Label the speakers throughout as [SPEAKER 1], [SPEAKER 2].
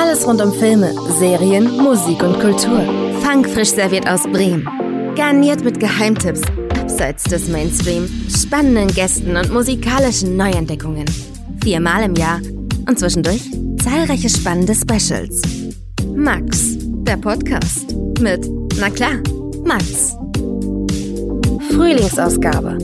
[SPEAKER 1] Alles rund um Filme, Serien, Musik und Kultur. Fangfrisch serviert aus Bremen. Garniert mit Geheimtipps, abseits des Mainstream, spannenden Gästen und musikalischen Neuentdeckungen. Viermal im Jahr und zwischendurch zahlreiche spannende Specials. Max, der Podcast. Mit, na klar, Max. Frühlingsausgabe.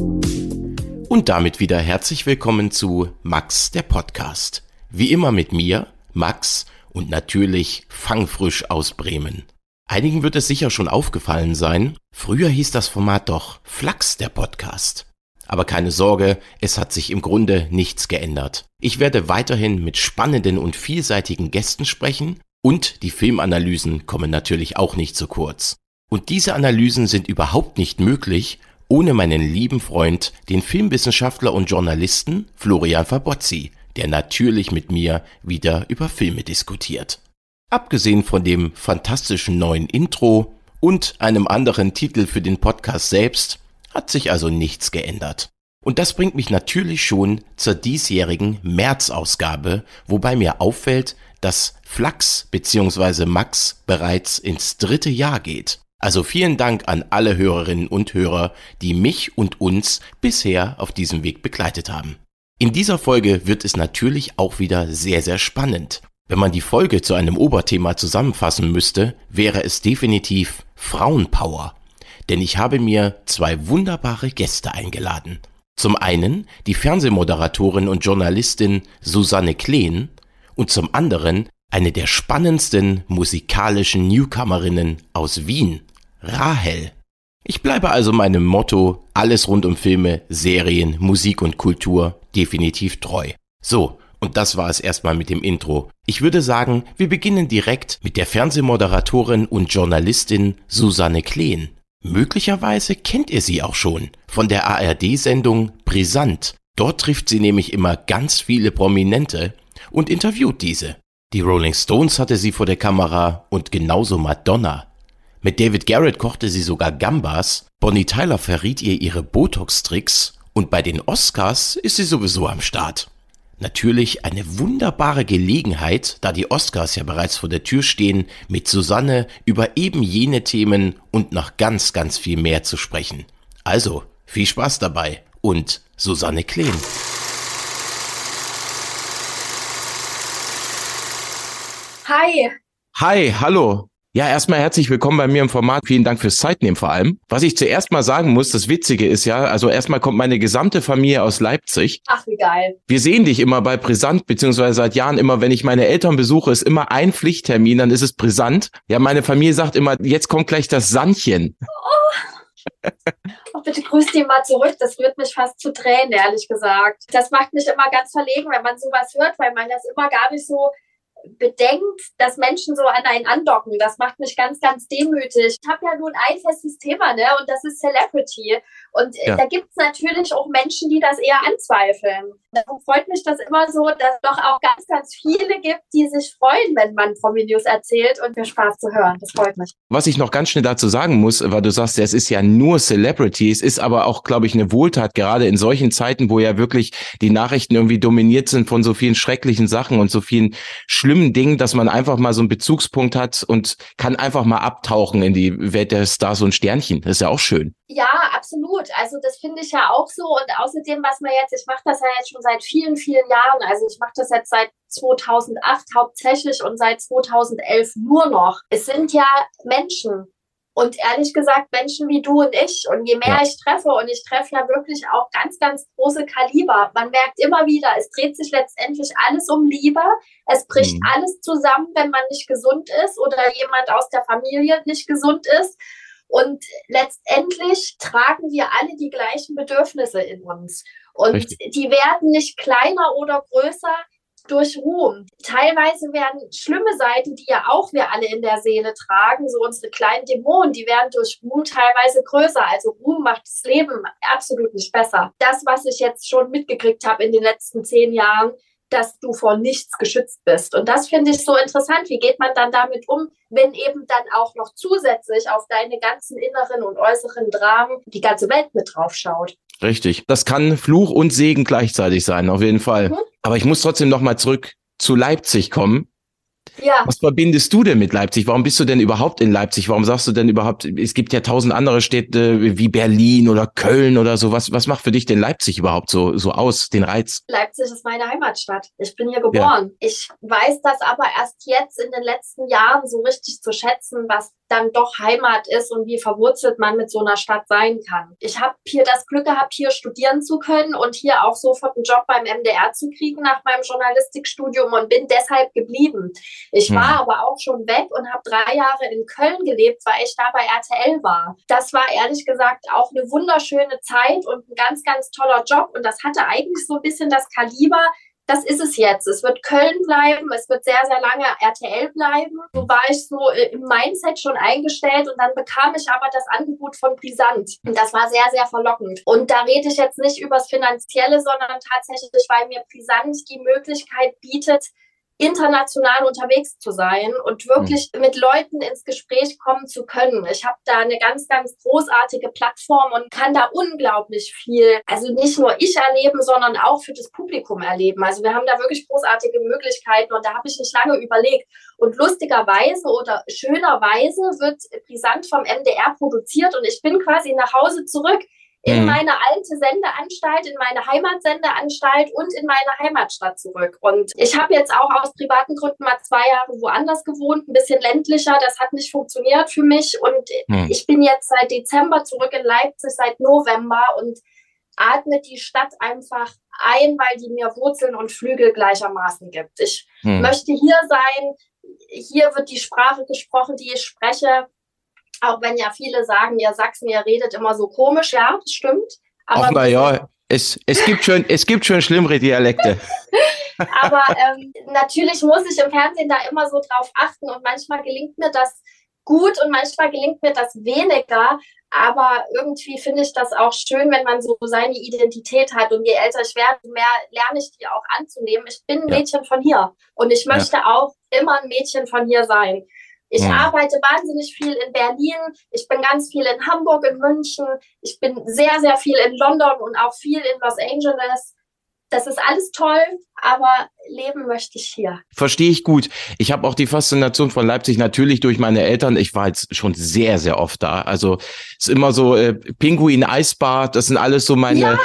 [SPEAKER 2] Und damit wieder herzlich willkommen zu Max, der Podcast. Wie immer mit mir, Max und natürlich fangfrisch aus Bremen. Einigen wird es sicher schon aufgefallen sein, früher hieß das Format doch Flachs der Podcast. Aber keine Sorge, es hat sich im Grunde nichts geändert. Ich werde weiterhin mit spannenden und vielseitigen Gästen sprechen und die Filmanalysen kommen natürlich auch nicht zu kurz. Und diese Analysen sind überhaupt nicht möglich ohne meinen lieben Freund, den Filmwissenschaftler und Journalisten Florian Fabozzi, der natürlich mit mir wieder über Filme diskutiert. Abgesehen von dem fantastischen neuen Intro und einem anderen Titel für den Podcast selbst, hat sich also nichts geändert. Und das bringt mich natürlich schon zur diesjährigen März-Ausgabe, wobei mir auffällt, dass Flachs bzw. Max bereits ins dritte Jahr geht. Also vielen Dank an alle Hörerinnen und Hörer, die mich und uns bisher auf diesem Weg begleitet haben. In dieser Folge wird es natürlich auch wieder sehr, sehr spannend. Wenn man die Folge zu einem Oberthema zusammenfassen müsste, wäre es definitiv Frauenpower. Denn ich habe mir zwei wunderbare Gäste eingeladen. Zum einen die Fernsehmoderatorin und Journalistin Susanne Kleen und zum anderen eine der spannendsten musikalischen Newcomerinnen aus Wien, Rahel. Ich bleibe also meinem Motto, alles rund um Filme, Serien, Musik und Kultur definitiv treu. So, und das war es erstmal mit dem Intro. Ich würde sagen, wir beginnen direkt mit der Fernsehmoderatorin und Journalistin Susanne Kleen. Möglicherweise kennt ihr sie auch schon von der ARD-Sendung Brisant. Dort trifft sie nämlich immer ganz viele Prominente und interviewt diese. Die Rolling Stones hatte sie vor der Kamera und genauso Madonna. Mit David Garrett kochte sie sogar Gambas, Bonnie Tyler verriet ihr ihre Botox-Tricks und bei den Oscars ist sie sowieso am Start. Natürlich eine wunderbare Gelegenheit, da die Oscars ja bereits vor der Tür stehen, mit Susanne über eben jene Themen und noch ganz, ganz viel mehr zu sprechen. Also, viel Spaß dabei und Susanne Kleen.
[SPEAKER 3] Hi.
[SPEAKER 2] Hi, hallo. Ja, erstmal herzlich willkommen bei mir im Format. Vielen Dank fürs Zeitnehmen vor allem. Was ich zuerst mal sagen muss, das Witzige ist ja, also erstmal kommt meine gesamte Familie aus Leipzig.
[SPEAKER 3] Ach, wie geil.
[SPEAKER 2] Wir sehen dich immer bei Brisant, beziehungsweise seit Jahren immer, wenn ich meine Eltern besuche, ist immer ein Pflichttermin, dann ist es Brisant. Ja, meine Familie sagt immer, jetzt kommt gleich das Sandchen.
[SPEAKER 3] Oh. oh, bitte grüß die mal zurück. Das wird mich fast zu Tränen, ehrlich gesagt. Das macht mich immer ganz verlegen, wenn man sowas hört, weil man das immer gar nicht so bedenkt, dass Menschen so an einen andocken. Das macht mich ganz, ganz demütig. Ich habe ja nun ein festes Thema, ne? Und das ist Celebrity. Und äh, ja. da gibt es natürlich auch Menschen, die das eher anzweifeln. Darum freut mich das immer so, dass es doch auch ganz, ganz viele gibt, die sich freuen, wenn man Promi News erzählt und mir Spaß zu hören. Das freut mich.
[SPEAKER 2] Was ich noch ganz schnell dazu sagen muss, weil du sagst, es ist ja nur Celebrity, es ist aber auch, glaube ich, eine Wohltat, gerade in solchen Zeiten, wo ja wirklich die Nachrichten irgendwie dominiert sind von so vielen schrecklichen Sachen und so vielen schlimmen Dingen, dass man einfach mal so einen Bezugspunkt hat und kann einfach mal abtauchen in die Welt der Stars und Sternchen. Das ist ja auch schön.
[SPEAKER 3] Ja, absolut. Also das finde ich ja auch so. Und außerdem, was man jetzt, ich mache das ja jetzt schon seit vielen, vielen Jahren. Also ich mache das jetzt seit 2008 hauptsächlich und seit 2011 nur noch. Es sind ja Menschen. Und ehrlich gesagt, Menschen wie du und ich. Und je mehr ich treffe, und ich treffe ja wirklich auch ganz, ganz große Kaliber, man merkt immer wieder, es dreht sich letztendlich alles um Liebe. Es bricht mhm. alles zusammen, wenn man nicht gesund ist oder jemand aus der Familie nicht gesund ist. Und letztendlich tragen wir alle die gleichen Bedürfnisse in uns. Und Richtig. die werden nicht kleiner oder größer durch Ruhm. Teilweise werden schlimme Seiten, die ja auch wir alle in der Seele tragen, so unsere kleinen Dämonen, die werden durch Ruhm teilweise größer. Also Ruhm macht das Leben absolut nicht besser. Das, was ich jetzt schon mitgekriegt habe in den letzten zehn Jahren, dass du vor nichts geschützt bist. Und das finde ich so interessant. Wie geht man dann damit um, wenn eben dann auch noch zusätzlich auf deine ganzen inneren und äußeren Dramen die ganze Welt mit drauf schaut?
[SPEAKER 2] Richtig. Das kann Fluch und Segen gleichzeitig sein, auf jeden Fall. Mhm. Aber ich muss trotzdem noch mal zurück zu Leipzig kommen. Ja. Was verbindest du denn mit Leipzig? Warum bist du denn überhaupt in Leipzig? Warum sagst du denn überhaupt, es gibt ja tausend andere Städte wie Berlin oder Köln oder so. Was, was macht für dich denn Leipzig überhaupt so, so aus, den Reiz?
[SPEAKER 3] Leipzig ist meine Heimatstadt. Ich bin hier geboren. Ja. Ich weiß das aber erst jetzt in den letzten Jahren so richtig zu schätzen, was dann doch Heimat ist und wie verwurzelt man mit so einer Stadt sein kann. Ich habe hier das Glück gehabt, hier studieren zu können und hier auch sofort einen Job beim MDR zu kriegen nach meinem Journalistikstudium und bin deshalb geblieben. Ich war hm. aber auch schon weg und habe drei Jahre in Köln gelebt, weil ich da bei RTL war. Das war ehrlich gesagt auch eine wunderschöne Zeit und ein ganz, ganz toller Job und das hatte eigentlich so ein bisschen das Kaliber, das ist es jetzt. Es wird Köln bleiben, es wird sehr, sehr lange RTL bleiben. So war ich so äh, im Mindset schon eingestellt und dann bekam ich aber das Angebot von Brisant. Und das war sehr, sehr verlockend. Und da rede ich jetzt nicht übers Finanzielle, sondern tatsächlich, weil mir Brisant die Möglichkeit bietet, international unterwegs zu sein und wirklich mhm. mit Leuten ins Gespräch kommen zu können. Ich habe da eine ganz, ganz großartige Plattform und kann da unglaublich viel, also nicht nur ich erleben, sondern auch für das Publikum erleben. Also wir haben da wirklich großartige Möglichkeiten und da habe ich nicht lange überlegt. Und lustigerweise oder schönerweise wird Brisant vom MDR produziert und ich bin quasi nach Hause zurück in mhm. meine alte Sendeanstalt, in meine Heimatsendeanstalt und in meine Heimatstadt zurück. Und ich habe jetzt auch aus privaten Gründen mal zwei Jahre woanders gewohnt, ein bisschen ländlicher. Das hat nicht funktioniert für mich. Und mhm. ich bin jetzt seit Dezember zurück in Leipzig, seit November und atme die Stadt einfach ein, weil die mir Wurzeln und Flügel gleichermaßen gibt. Ich mhm. möchte hier sein. Hier wird die Sprache gesprochen, die ich spreche. Auch wenn ja viele sagen, ihr Sachsen, ihr redet immer so komisch, ja, das stimmt.
[SPEAKER 2] Aber Ach na ja, es, es, gibt schon, es gibt schon schlimmere Dialekte.
[SPEAKER 3] aber ähm, natürlich muss ich im Fernsehen da immer so drauf achten und manchmal gelingt mir das gut und manchmal gelingt mir das weniger. Aber irgendwie finde ich das auch schön, wenn man so seine Identität hat. Und je älter ich werde, mehr lerne ich die auch anzunehmen. Ich bin ein Mädchen von hier und ich möchte ja. auch immer ein Mädchen von hier sein. Ich mhm. arbeite wahnsinnig viel in Berlin. Ich bin ganz viel in Hamburg, in München. Ich bin sehr, sehr viel in London und auch viel in Los Angeles. Das ist alles toll, aber leben möchte ich hier.
[SPEAKER 2] Verstehe ich gut. Ich habe auch die Faszination von Leipzig natürlich durch meine Eltern. Ich war jetzt schon sehr, sehr oft da. Also es ist immer so äh, Pinguin Eisbad, das sind alles so meine ja.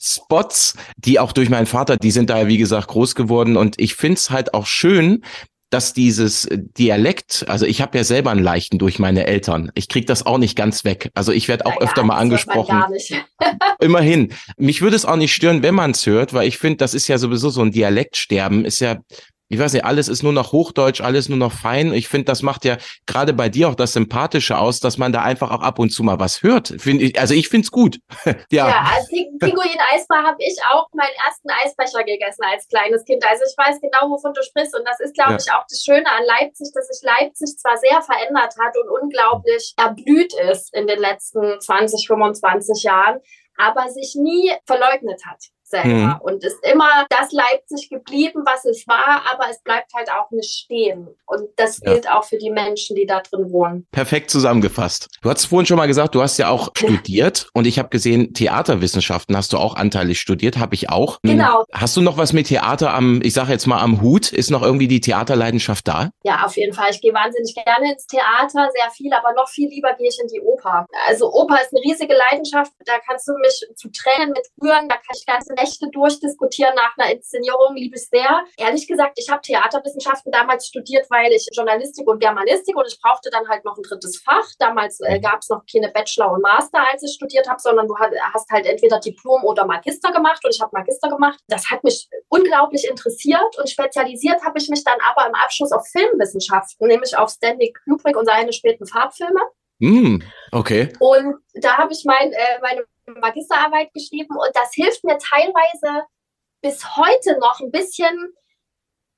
[SPEAKER 2] Spots, die auch durch meinen Vater, die sind da wie gesagt groß geworden. Und ich finde es halt auch schön, dass dieses Dialekt, also ich habe ja selber einen leichten durch meine Eltern. Ich krieg das auch nicht ganz weg. Also ich werde auch ja, öfter mal angesprochen. Immerhin. Mich würde es auch nicht stören, wenn man es hört, weil ich finde, das ist ja sowieso so ein Dialektsterben, ist ja ich weiß nicht, alles ist nur noch Hochdeutsch, alles nur noch fein. Ich finde, das macht ja gerade bei dir auch das Sympathische aus, dass man da einfach auch ab und zu mal was hört. Find ich, also ich finde es gut.
[SPEAKER 3] ja. ja, als Pinguin Eisbar habe ich auch meinen ersten Eisbecher gegessen als kleines Kind. Also ich weiß genau, wovon du sprichst. Und das ist, glaube ja. ich, auch das Schöne an Leipzig, dass sich Leipzig zwar sehr verändert hat und unglaublich erblüht ist in den letzten 20, 25 Jahren, aber sich nie verleugnet hat selber mhm. und ist immer das Leipzig geblieben, was es war, aber es bleibt halt auch nicht stehen. Und das ja. gilt auch für die Menschen, die da drin wohnen.
[SPEAKER 2] Perfekt zusammengefasst. Du hast vorhin schon mal gesagt, du hast ja auch studiert und ich habe gesehen, Theaterwissenschaften hast du auch anteilig studiert, habe ich auch.
[SPEAKER 3] Genau.
[SPEAKER 2] Hast du noch was mit Theater am, ich sage jetzt mal am Hut? Ist noch irgendwie die Theaterleidenschaft da?
[SPEAKER 3] Ja, auf jeden Fall. Ich gehe wahnsinnig gerne ins Theater, sehr viel, aber noch viel lieber gehe ich in die Oper. Also Oper ist eine riesige Leidenschaft, da kannst du mich zu Tränen mitführen, da kann ich ganze Nächte durchdiskutieren nach einer Inszenierung, liebe ich sehr. Ehrlich gesagt, ich habe Theaterwissenschaften damals studiert, weil ich Journalistik und Germanistik und ich brauchte dann halt noch ein drittes Fach. Damals äh, gab es noch keine Bachelor und Master, als ich studiert habe, sondern du hast halt entweder Diplom oder Magister gemacht und ich habe Magister gemacht. Das hat mich unglaublich interessiert und spezialisiert habe ich mich dann aber im Abschluss auf Filmwissenschaften, nämlich auf Stanley Kubrick und seine späten Farbfilme.
[SPEAKER 2] Mm, okay.
[SPEAKER 3] Und da habe ich mein, äh, meine Magisterarbeit geschrieben und das hilft mir teilweise bis heute noch ein bisschen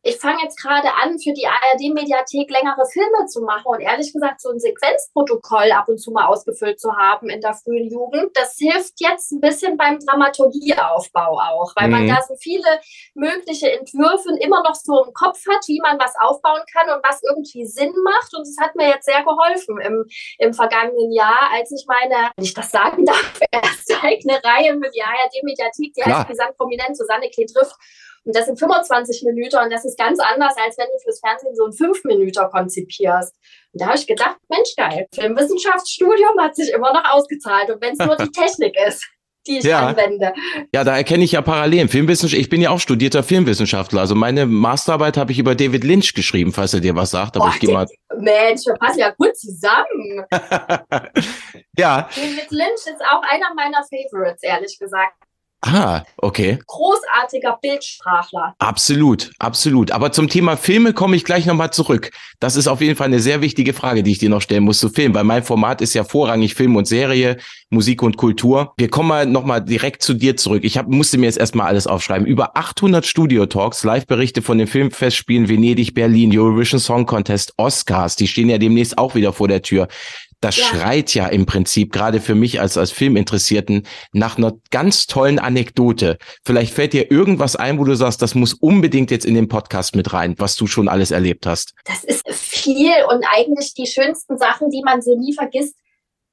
[SPEAKER 3] ich fange jetzt gerade an, für die ARD-Mediathek längere Filme zu machen und ehrlich gesagt so ein Sequenzprotokoll ab und zu mal ausgefüllt zu haben in der frühen Jugend. Das hilft jetzt ein bisschen beim Dramaturgieaufbau auch, weil mhm. man da so viele mögliche Entwürfe immer noch so im Kopf hat, wie man was aufbauen kann und was irgendwie Sinn macht. Und es hat mir jetzt sehr geholfen im, im vergangenen Jahr, als ich meine, wenn ich das sagen darf, erste eigene Reihe mit der ARD-Mediathek, die heißt Gesamtprominent Susanne Klee trifft Und das sind 25 Minuten und das ist ganz anders, als wenn du fürs Fernsehen so einen 5 Minuten konzipierst. Und da habe ich gedacht, Mensch, geil, Filmwissenschaftsstudium hat sich immer noch ausgezahlt und wenn es nur die Technik ist die ich ja. anwende.
[SPEAKER 2] Ja, da erkenne ich ja Parallelen. Filmwissenschaft, ich bin ja auch studierter Filmwissenschaftler. Also meine Masterarbeit habe ich über David Lynch geschrieben, falls er dir was sagt. Aber Boah, ich gehe mal.
[SPEAKER 3] Mensch, wir passen ja gut zusammen.
[SPEAKER 2] ja.
[SPEAKER 3] David Lynch ist auch einer meiner Favorites, ehrlich gesagt.
[SPEAKER 2] Ah, okay.
[SPEAKER 3] Großartiger Bildsprachler.
[SPEAKER 2] Absolut, absolut. Aber zum Thema Filme komme ich gleich nochmal zurück. Das ist auf jeden Fall eine sehr wichtige Frage, die ich dir noch stellen muss zu Film, weil mein Format ist ja vorrangig Film und Serie, Musik und Kultur. Wir kommen mal nochmal direkt zu dir zurück. Ich hab, musste mir jetzt erstmal alles aufschreiben. Über 800 Studio-Talks, Live-Berichte von den Filmfestspielen Venedig, Berlin, Eurovision Song Contest, Oscars, die stehen ja demnächst auch wieder vor der Tür das ja. schreit ja im Prinzip gerade für mich als als Filminteressierten nach einer ganz tollen Anekdote. Vielleicht fällt dir irgendwas ein, wo du sagst, das muss unbedingt jetzt in den Podcast mit rein, was du schon alles erlebt hast.
[SPEAKER 3] Das ist viel und eigentlich die schönsten Sachen, die man so nie vergisst,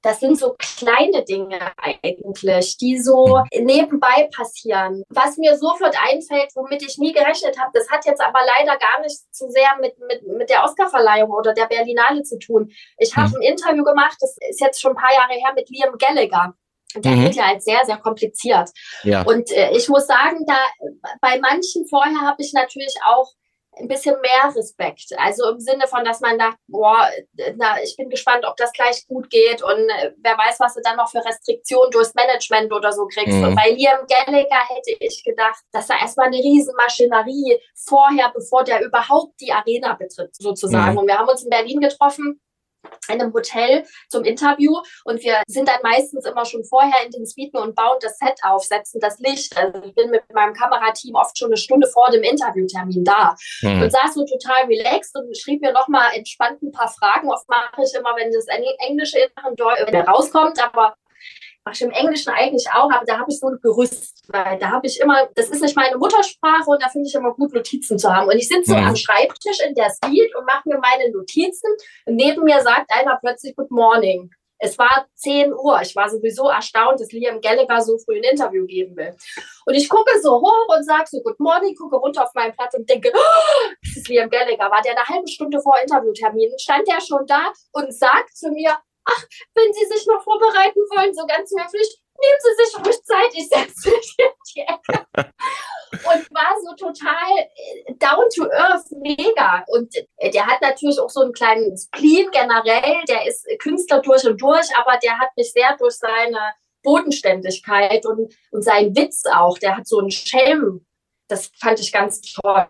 [SPEAKER 3] das sind so kleine Dinge eigentlich, die so nebenbei passieren. Was mir sofort einfällt, womit ich nie gerechnet habe, das hat jetzt aber leider gar nicht zu sehr mit, mit, mit der Oscarverleihung oder der Berlinale zu tun. Ich habe mhm. ein Interview gemacht, das ist jetzt schon ein paar Jahre her, mit Liam Gallagher. Der mhm. ja halt sehr, sehr kompliziert. Ja. Und äh, ich muss sagen, da bei manchen vorher habe ich natürlich auch ein bisschen mehr Respekt. Also im Sinne von, dass man sagt, boah, na, ich bin gespannt, ob das gleich gut geht und äh, wer weiß, was du dann noch für Restriktionen durchs Management oder so kriegst. Mhm. Und bei Liam Gallagher hätte ich gedacht, dass da erstmal eine Riesenmaschinerie vorher, bevor der überhaupt die Arena betritt, sozusagen. Mhm. Und wir haben uns in Berlin getroffen einem Hotel zum Interview und wir sind dann meistens immer schon vorher in den Suiten und bauen das Set auf, setzen das Licht. Also ich bin mit meinem Kamerateam oft schon eine Stunde vor dem Interviewtermin da mhm. und saß so total relaxed und schrieb mir nochmal entspannt ein paar Fragen. Oft mache ich immer, wenn das Englische in rauskommt, aber mache ich im Englischen eigentlich auch, aber da habe ich so ein Gerüst, weil da habe ich immer, das ist nicht meine Muttersprache und da finde ich immer gut, Notizen zu haben. Und ich sitze mhm. am Schreibtisch in der Suite und mache mir meine Notizen und neben mir sagt einer plötzlich Good Morning. Es war 10 Uhr. Ich war sowieso erstaunt, dass Liam Gallagher so früh ein Interview geben will. Und ich gucke so hoch und sage so Good Morning, gucke runter auf meinen Platz und denke, oh, das ist Liam Gallagher. War der eine halbe Stunde vor Interviewtermin? Stand der schon da und sagt zu mir, ach, wenn Sie sich noch vorbereiten wollen, so ganz höflich, nehmen Sie sich ruhig Zeit, ich setze mich in die Ecke. und war so total äh, down to earth, mega. Und äh, der hat natürlich auch so einen kleinen Spleen generell, der ist Künstler durch und durch, aber der hat mich sehr durch seine Bodenständigkeit und, und seinen Witz auch, der hat so einen Schelm das fand ich ganz toll.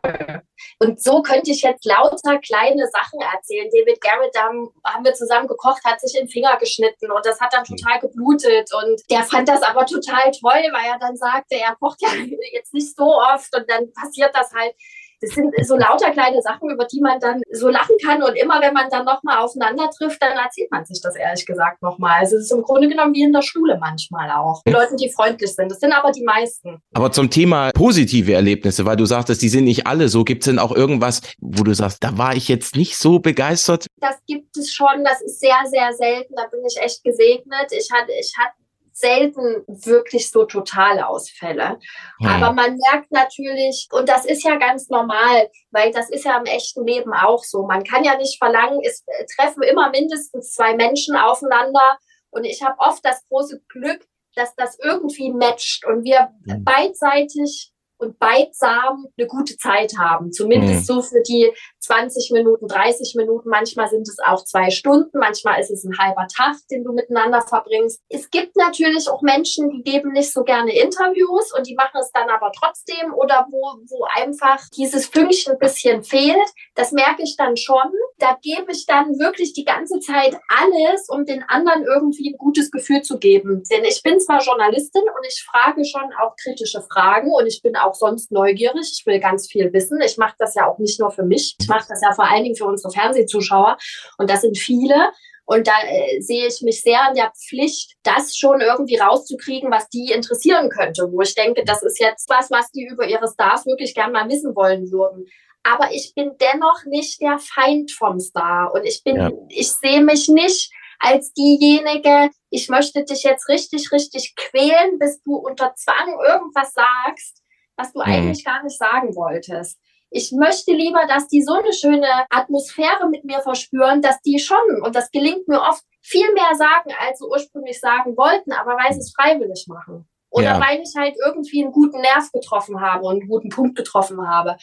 [SPEAKER 3] Und so könnte ich jetzt lauter kleine Sachen erzählen. David Garrett, da haben wir zusammen gekocht, hat sich in den Finger geschnitten und das hat dann total geblutet. Und der fand das aber total toll, weil er dann sagte, er kocht ja jetzt nicht so oft und dann passiert das halt das sind so lauter kleine Sachen, über die man dann so lachen kann. Und immer wenn man dann nochmal aufeinander trifft, dann erzählt man sich das ehrlich gesagt nochmal. Also es ist im Grunde genommen wie in der Schule manchmal auch. Die Leute, die freundlich sind. Das sind aber die meisten.
[SPEAKER 2] Aber zum Thema positive Erlebnisse, weil du sagtest, die sind nicht alle so. Gibt es denn auch irgendwas, wo du sagst, da war ich jetzt nicht so begeistert?
[SPEAKER 3] Das gibt es schon. Das ist sehr, sehr selten. Da bin ich echt gesegnet. Ich hatte, ich hatte selten wirklich so totale Ausfälle. Hm. Aber man merkt natürlich, und das ist ja ganz normal, weil das ist ja im echten Leben auch so. Man kann ja nicht verlangen, es treffen immer mindestens zwei Menschen aufeinander. Und ich habe oft das große Glück, dass das irgendwie matcht und wir hm. beidseitig und beidsam eine gute Zeit haben. Zumindest mhm. so für die 20 Minuten, 30 Minuten. Manchmal sind es auch zwei Stunden, manchmal ist es ein halber Tag, den du miteinander verbringst. Es gibt natürlich auch Menschen, die geben nicht so gerne Interviews und die machen es dann aber trotzdem oder wo, wo einfach dieses Fünkchen ein bisschen fehlt. Das merke ich dann schon. Da gebe ich dann wirklich die ganze Zeit alles, um den anderen irgendwie ein gutes Gefühl zu geben. Denn ich bin zwar Journalistin und ich frage schon auch kritische Fragen und ich bin auch auch sonst neugierig. Ich will ganz viel wissen. Ich mache das ja auch nicht nur für mich. Ich mache das ja vor allen Dingen für unsere Fernsehzuschauer. Und das sind viele. Und da äh, sehe ich mich sehr in der Pflicht, das schon irgendwie rauszukriegen, was die interessieren könnte. Wo ich denke, das ist jetzt was, was die über ihre Stars wirklich gern mal wissen wollen würden. Aber ich bin dennoch nicht der Feind vom Star. Und ich bin, ja. ich sehe mich nicht als diejenige, ich möchte dich jetzt richtig, richtig quälen, bis du unter Zwang irgendwas sagst was du mhm. eigentlich gar nicht sagen wolltest. Ich möchte lieber, dass die so eine schöne Atmosphäre mit mir verspüren, dass die schon, und das gelingt mir oft, viel mehr sagen, als sie ursprünglich sagen wollten, aber weil sie es freiwillig machen. Oder ja. weil ich halt irgendwie einen guten Nerv getroffen habe und einen guten Punkt getroffen habe.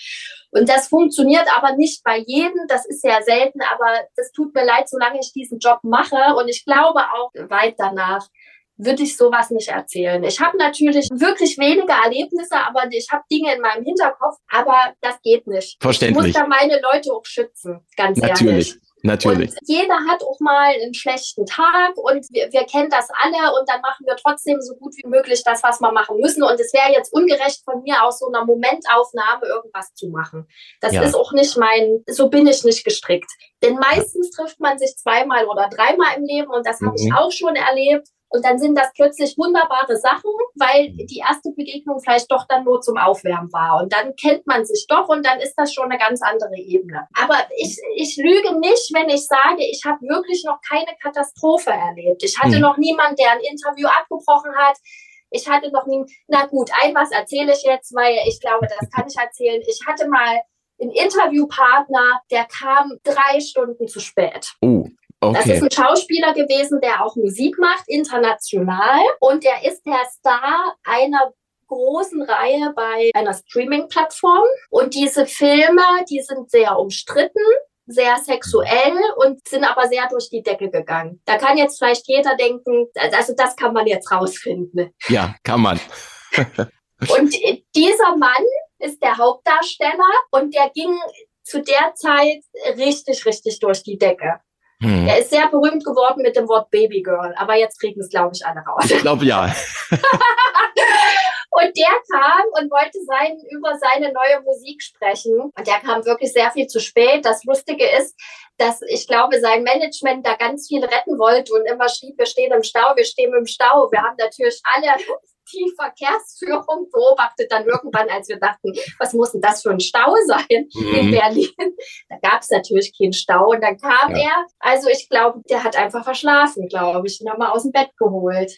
[SPEAKER 3] Und das funktioniert aber nicht bei jedem. Das ist sehr selten, aber das tut mir leid, solange ich diesen Job mache. Und ich glaube auch weit danach würde ich sowas nicht erzählen. Ich habe natürlich wirklich wenige Erlebnisse, aber ich habe Dinge in meinem Hinterkopf, aber das geht nicht.
[SPEAKER 2] Verständlich.
[SPEAKER 3] Ich muss da meine Leute auch schützen, ganz
[SPEAKER 2] natürlich.
[SPEAKER 3] ehrlich.
[SPEAKER 2] Natürlich.
[SPEAKER 3] Und jeder hat auch mal einen schlechten Tag und wir, wir kennen das alle und dann machen wir trotzdem so gut wie möglich das, was wir machen müssen. Und es wäre jetzt ungerecht von mir aus so einer Momentaufnahme irgendwas zu machen. Das ja. ist auch nicht mein, so bin ich nicht gestrickt. Denn meistens trifft man sich zweimal oder dreimal im Leben und das habe mhm. ich auch schon erlebt. Und dann sind das plötzlich wunderbare Sachen, weil mhm. die erste Begegnung vielleicht doch dann nur zum Aufwärmen war. Und dann kennt man sich doch und dann ist das schon eine ganz andere Ebene. Aber ich, ich lüge nicht, wenn ich sage, ich habe wirklich noch keine Katastrophe erlebt. Ich hatte mhm. noch niemanden, der ein Interview abgebrochen hat. Ich hatte noch nie, na gut, ein was erzähle ich jetzt, weil ich glaube, das kann ich erzählen. Ich hatte mal einen Interviewpartner, der kam drei Stunden zu spät.
[SPEAKER 2] Oh. Okay.
[SPEAKER 3] Das ist ein Schauspieler gewesen, der auch Musik macht, international. Und der ist der Star einer großen Reihe bei einer Streaming-Plattform. Und diese Filme, die sind sehr umstritten sehr sexuell und sind aber sehr durch die Decke gegangen. Da kann jetzt vielleicht jeder denken, also das kann man jetzt rausfinden.
[SPEAKER 2] Ja, kann man.
[SPEAKER 3] und dieser Mann ist der Hauptdarsteller und der ging zu der Zeit richtig, richtig durch die Decke. Hm. Er ist sehr berühmt geworden mit dem Wort Babygirl, aber jetzt kriegen es, glaube ich, alle raus.
[SPEAKER 2] Ich glaube ja.
[SPEAKER 3] und der kam und wollte sein, über seine neue Musik sprechen. Und der kam wirklich sehr viel zu spät. Das Lustige ist, dass ich glaube, sein Management da ganz viel retten wollte und immer schrieb, wir stehen im Stau, wir stehen im Stau. Wir haben natürlich alle die Verkehrsführung beobachtet dann irgendwann, als wir dachten, was muss denn das für ein Stau sein mhm. in Berlin? Da gab es natürlich keinen Stau und dann kam ja. er. Also ich glaube, der hat einfach verschlafen, glaube ich, und haben mal aus dem Bett geholt.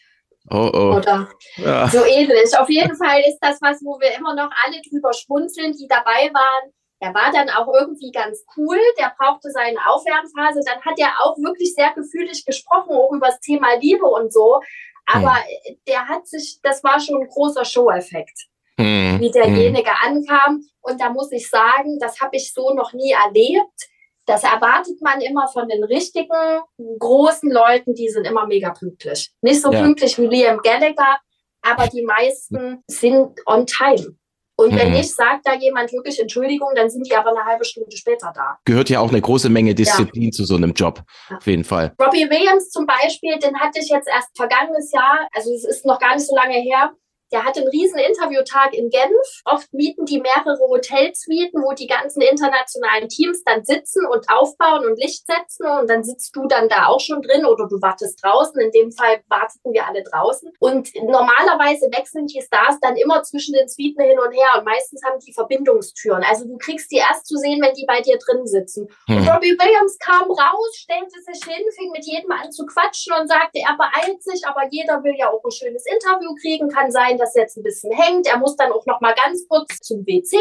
[SPEAKER 2] Oh, oh.
[SPEAKER 3] Oder ja. so ähnlich. Auf jeden Fall ist das was, wo wir immer noch alle drüber schmunzeln, die dabei waren. Er war dann auch irgendwie ganz cool. Der brauchte seine Aufwärmphase. Dann hat er auch wirklich sehr gefühlig gesprochen, auch über das Thema Liebe und so. Aber hm. der hat sich, das war schon ein großer Show-Effekt, hm. wie derjenige hm. ankam. Und da muss ich sagen, das habe ich so noch nie erlebt. Das erwartet man immer von den richtigen, großen Leuten, die sind immer mega pünktlich. Nicht so ja. pünktlich wie Liam Gallagher, aber die meisten sind on time. Und wenn mhm. nicht, sagt da jemand wirklich Entschuldigung, dann sind die aber eine halbe Stunde später da.
[SPEAKER 2] Gehört ja auch eine große Menge Disziplin ja. zu so einem Job, ja. auf jeden Fall.
[SPEAKER 3] Robbie Williams zum Beispiel, den hatte ich jetzt erst vergangenes Jahr, also es ist noch gar nicht so lange her, der hatte einen riesen Interviewtag in Genf. Oft mieten die mehrere Hotelsuiten, wo die ganzen internationalen Teams dann sitzen und aufbauen und Licht setzen. Und dann sitzt du dann da auch schon drin oder du wartest draußen. In dem Fall warteten wir alle draußen. Und normalerweise wechseln die Stars dann immer zwischen den Suiten hin und her. Und meistens haben die Verbindungstüren. Also du kriegst die erst zu sehen, wenn die bei dir drin sitzen. Hm. Und Robbie Williams kam raus, stellte sich hin, fing mit jedem an zu quatschen und sagte, er beeilt sich, aber jeder will ja auch ein schönes Interview kriegen. Kann sein, das jetzt ein bisschen hängt. Er muss dann auch noch mal ganz kurz zum WC.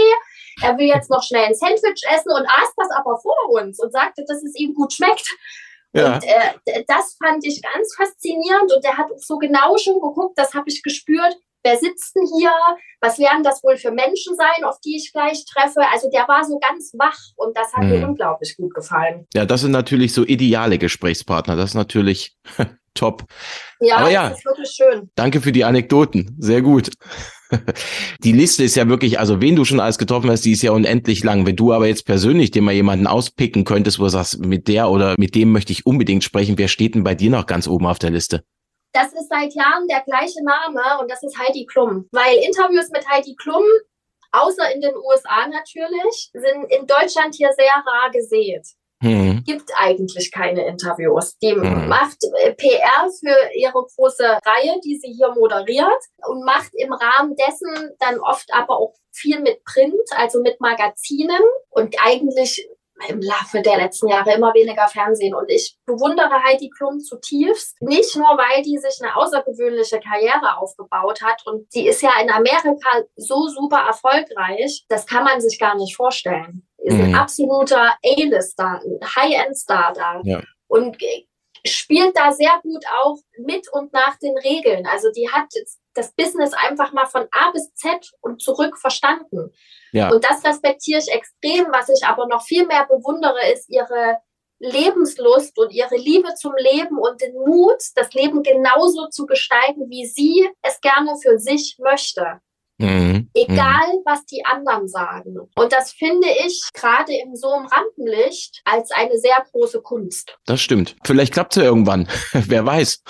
[SPEAKER 3] Er will jetzt noch schnell ein Sandwich essen und aß das aber vor uns und sagte, dass es ihm gut schmeckt. Ja. Und äh, das fand ich ganz faszinierend und er hat so genau schon geguckt, das habe ich gespürt. Wer sitzt denn hier? Was werden das wohl für Menschen sein, auf die ich gleich treffe? Also der war so ganz wach und das hat hm. mir unglaublich gut gefallen.
[SPEAKER 2] Ja, das sind natürlich so ideale Gesprächspartner. Das ist natürlich top.
[SPEAKER 3] Ja, Aber ja, das ist wirklich schön.
[SPEAKER 2] Danke für die Anekdoten. Sehr gut. Die Liste ist ja wirklich, also wen du schon alles getroffen hast, die ist ja unendlich lang. Wenn du aber jetzt persönlich dir mal jemanden auspicken könntest, wo du sagst, mit der oder mit dem möchte ich unbedingt sprechen, wer steht denn bei dir noch ganz oben auf der Liste?
[SPEAKER 3] Das ist seit Jahren der gleiche Name und das ist Heidi Klum. Weil Interviews mit Heidi Klum, außer in den USA natürlich, sind in Deutschland hier sehr rar gesät. Hm. Gibt eigentlich keine Interviews. Die hm. macht äh, PR für ihre große Reihe, die sie hier moderiert und macht im Rahmen dessen dann oft aber auch viel mit Print, also mit Magazinen. Und eigentlich im Laufe der letzten Jahre immer weniger Fernsehen. Und ich bewundere Heidi Klum zutiefst. Nicht nur, weil die sich eine außergewöhnliche Karriere aufgebaut hat. Und sie ist ja in Amerika so super erfolgreich. Das kann man sich gar nicht vorstellen. Ist mhm. ein absoluter A-Lister, ein High-End-Star da. Ja. Und spielt da sehr gut auch mit und nach den Regeln. Also die hat das Business einfach mal von A bis Z und zurück verstanden. Ja. Und das respektiere ich extrem. Was ich aber noch viel mehr bewundere, ist ihre Lebenslust und ihre Liebe zum Leben und den Mut, das Leben genauso zu gestalten, wie sie es gerne für sich möchte. Mhm. Egal, mhm. was die anderen sagen. Und das finde ich gerade in so einem Rampenlicht als eine sehr große Kunst.
[SPEAKER 2] Das stimmt. Vielleicht klappt es ja irgendwann. Wer weiß.